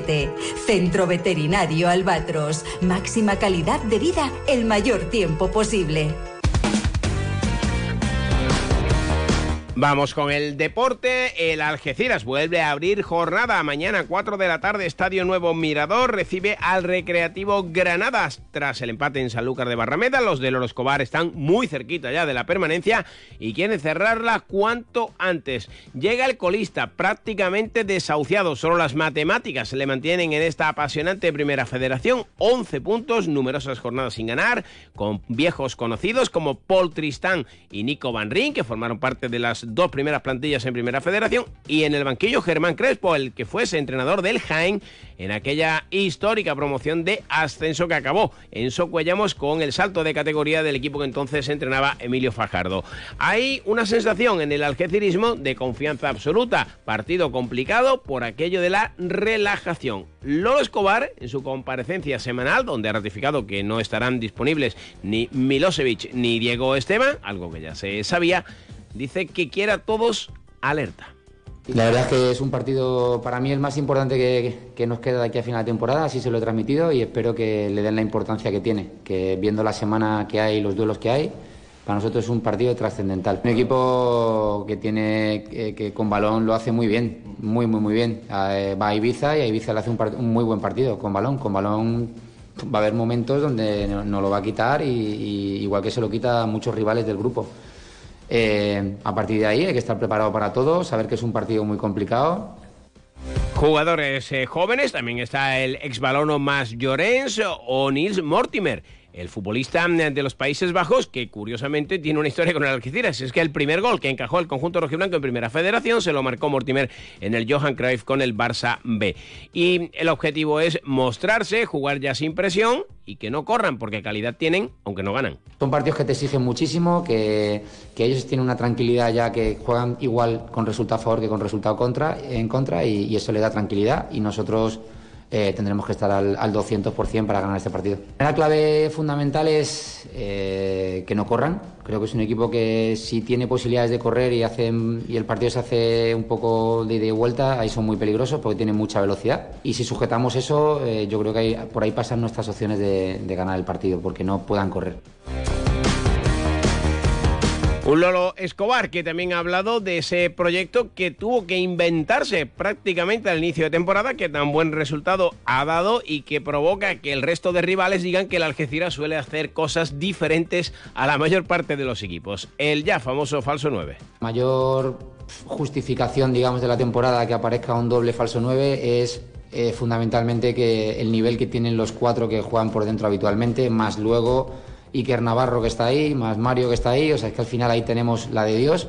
171407. Centro Veterinario Albatros. Máxima calidad de vida el mayor tiempo posible. Vamos con el deporte. El Algeciras vuelve a abrir jornada. Mañana 4 de la tarde, Estadio Nuevo Mirador recibe al Recreativo Granadas. Tras el empate en Sanlúcar de Barrameda, los de Escobar están muy cerquita ya de la permanencia y quieren cerrarla cuanto antes. Llega el colista prácticamente desahuciado. Solo las matemáticas le mantienen en esta apasionante primera federación. 11 puntos, numerosas jornadas sin ganar, con viejos conocidos como Paul Tristán y Nico Van Rijn, que formaron parte de las dos primeras plantillas en Primera Federación y en el banquillo Germán Crespo, el que fuese entrenador del Jaén en aquella histórica promoción de ascenso que acabó en Socuellamos con el salto de categoría del equipo que entonces entrenaba Emilio Fajardo. Hay una sensación en el algecirismo de confianza absoluta, partido complicado por aquello de la relajación. Lolo Escobar, en su comparecencia semanal, donde ha ratificado que no estarán disponibles ni Milosevic ni Diego Esteban, algo que ya se sabía, dice que quiere todos alerta. La verdad es que es un partido para mí el más importante que, nos queda de aquí a final de temporada, así se lo he transmitido y espero que le den la importancia que tiene, que viendo la semana que hay, los duelos que hay, para nosotros es un partido trascendental. Un equipo que tiene que, con balón lo hace muy bien, muy muy muy bien. Eh, va a Ibiza y a Ibiza le hace un, muy buen partido con balón, con balón va a haber momentos donde no, lo va a quitar y, igual que se lo quita a muchos rivales del grupo. Eh, a partir de ahí hay que estar preparado para todo, saber que es un partido muy complicado. Jugadores eh, jóvenes, también está el ex balono más Llorens o Nils Mortimer. El futbolista de los Países Bajos, que curiosamente tiene una historia con el Algeciras. Es que el primer gol que encajó el conjunto rojiblanco en Primera Federación se lo marcó Mortimer en el Johan Cruyff con el Barça B. Y el objetivo es mostrarse, jugar ya sin presión y que no corran, porque calidad tienen, aunque no ganan. Son partidos que te exigen muchísimo, que, que ellos tienen una tranquilidad ya que juegan igual con resultado a favor que con resultado contra, en contra y, y eso le da tranquilidad y nosotros eh, tendremos que estar al, al 200% para ganar este partido. La clave fundamental es eh, que no corran. Creo que es un equipo que si tiene posibilidades de correr y, hacen, y el partido se hace un poco de ida y vuelta, ahí son muy peligrosos porque tienen mucha velocidad. Y si sujetamos eso, eh, yo creo que por ahí pasan nuestras opciones de ganar el partido, porque no puedan correr. Un Lolo Escobar que también ha hablado de ese proyecto que tuvo que inventarse prácticamente al inicio de temporada, que tan buen resultado ha dado y que provoca que el resto de rivales digan que el Algeciras suele hacer cosas diferentes a la mayor parte de los equipos. El ya famoso falso 9. Mayor justificación, digamos, de la temporada que aparezca un doble falso 9 es eh, fundamentalmente que el nivel que tienen los cuatro que juegan por dentro habitualmente, más luego Iker Navarro que está ahí, más Mario que está ahí, o sea, es que al final ahí tenemos la de Dios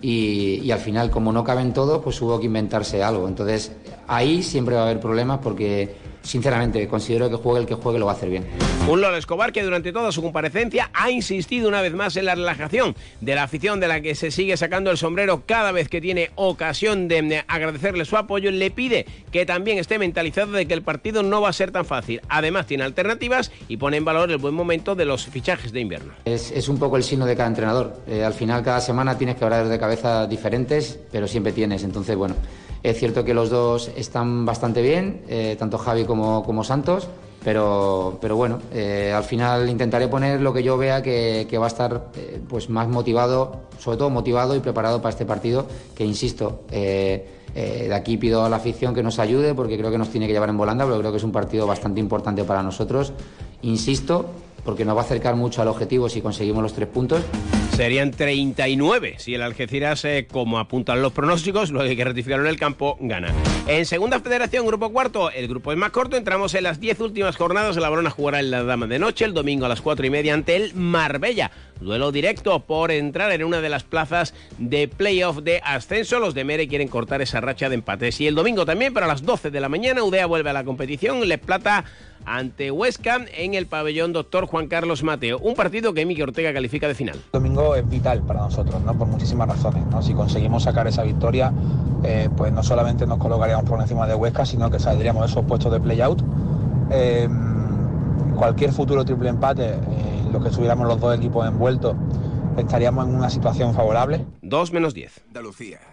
y, y al final como no caben todos, pues hubo que inventarse algo. Entonces ahí siempre va a haber problemas porque sinceramente considero que juegue el que juegue lo va a hacer bien. Un Lolo Escobar que durante toda su comparecencia ha insistido una vez más en la relajación de la afición de la que se sigue sacando el sombrero cada vez que tiene ocasión de eh, agradecerle su apoyo. Le pide que también esté mentalizado de que el partido no va a ser tan fácil. Además tiene alternativas y pone en valor el buen momento de los fichajes de invierno. Es, es un poco el signo de cada entrenador. Eh, al final, cada semana tienes que hablar de cabeza diferentes, pero siempre tienes. Entonces, bueno, es cierto que los dos están bastante bien, eh, tanto Javi como, Santos, pero, pero bueno, eh, al final intentaré poner lo que yo vea que, va a estar eh, pues más motivado, sobre todo motivado y preparado para este partido, que insisto, de aquí pido a la afición que nos ayude porque creo que nos tiene que llevar en volanda, pero creo que es un partido bastante importante para nosotros. Insisto, porque nos va a acercar mucho al objetivo si conseguimos los tres puntos. Serían 39 si el Algeciras, eh, como apuntan los pronósticos, lo que hay que rectificarlo en el campo, gana. En segunda federación, grupo cuarto, el grupo es más corto. Entramos en las 10 últimas jornadas. La Barona jugará en la Dama de Noche el domingo a las 4 y media ante el Marbella. Duelo directo por entrar en una de las plazas de playoff de ascenso. Los de Mere quieren cortar esa racha de empates. Y el domingo también, pero a las 12 de la mañana, Udea vuelve a la competición. Les Plata ante Huesca en el pabellón Doctor Juan Carlos Mateo. Un partido que Miki Ortega califica de final. El domingo es vital para nosotros, ¿no? por muchísimas razones. ¿no? Si conseguimos sacar esa victoria, eh, pues no solamente nos colocaríamos por encima de Huesca, sino que saldríamos de esos puestos de play-out. Eh, cualquier futuro triple empate, eh, en lo que estuviéramos los dos equipos envueltos, estaríamos en una situación favorable. 2 menos 10. Andalucía.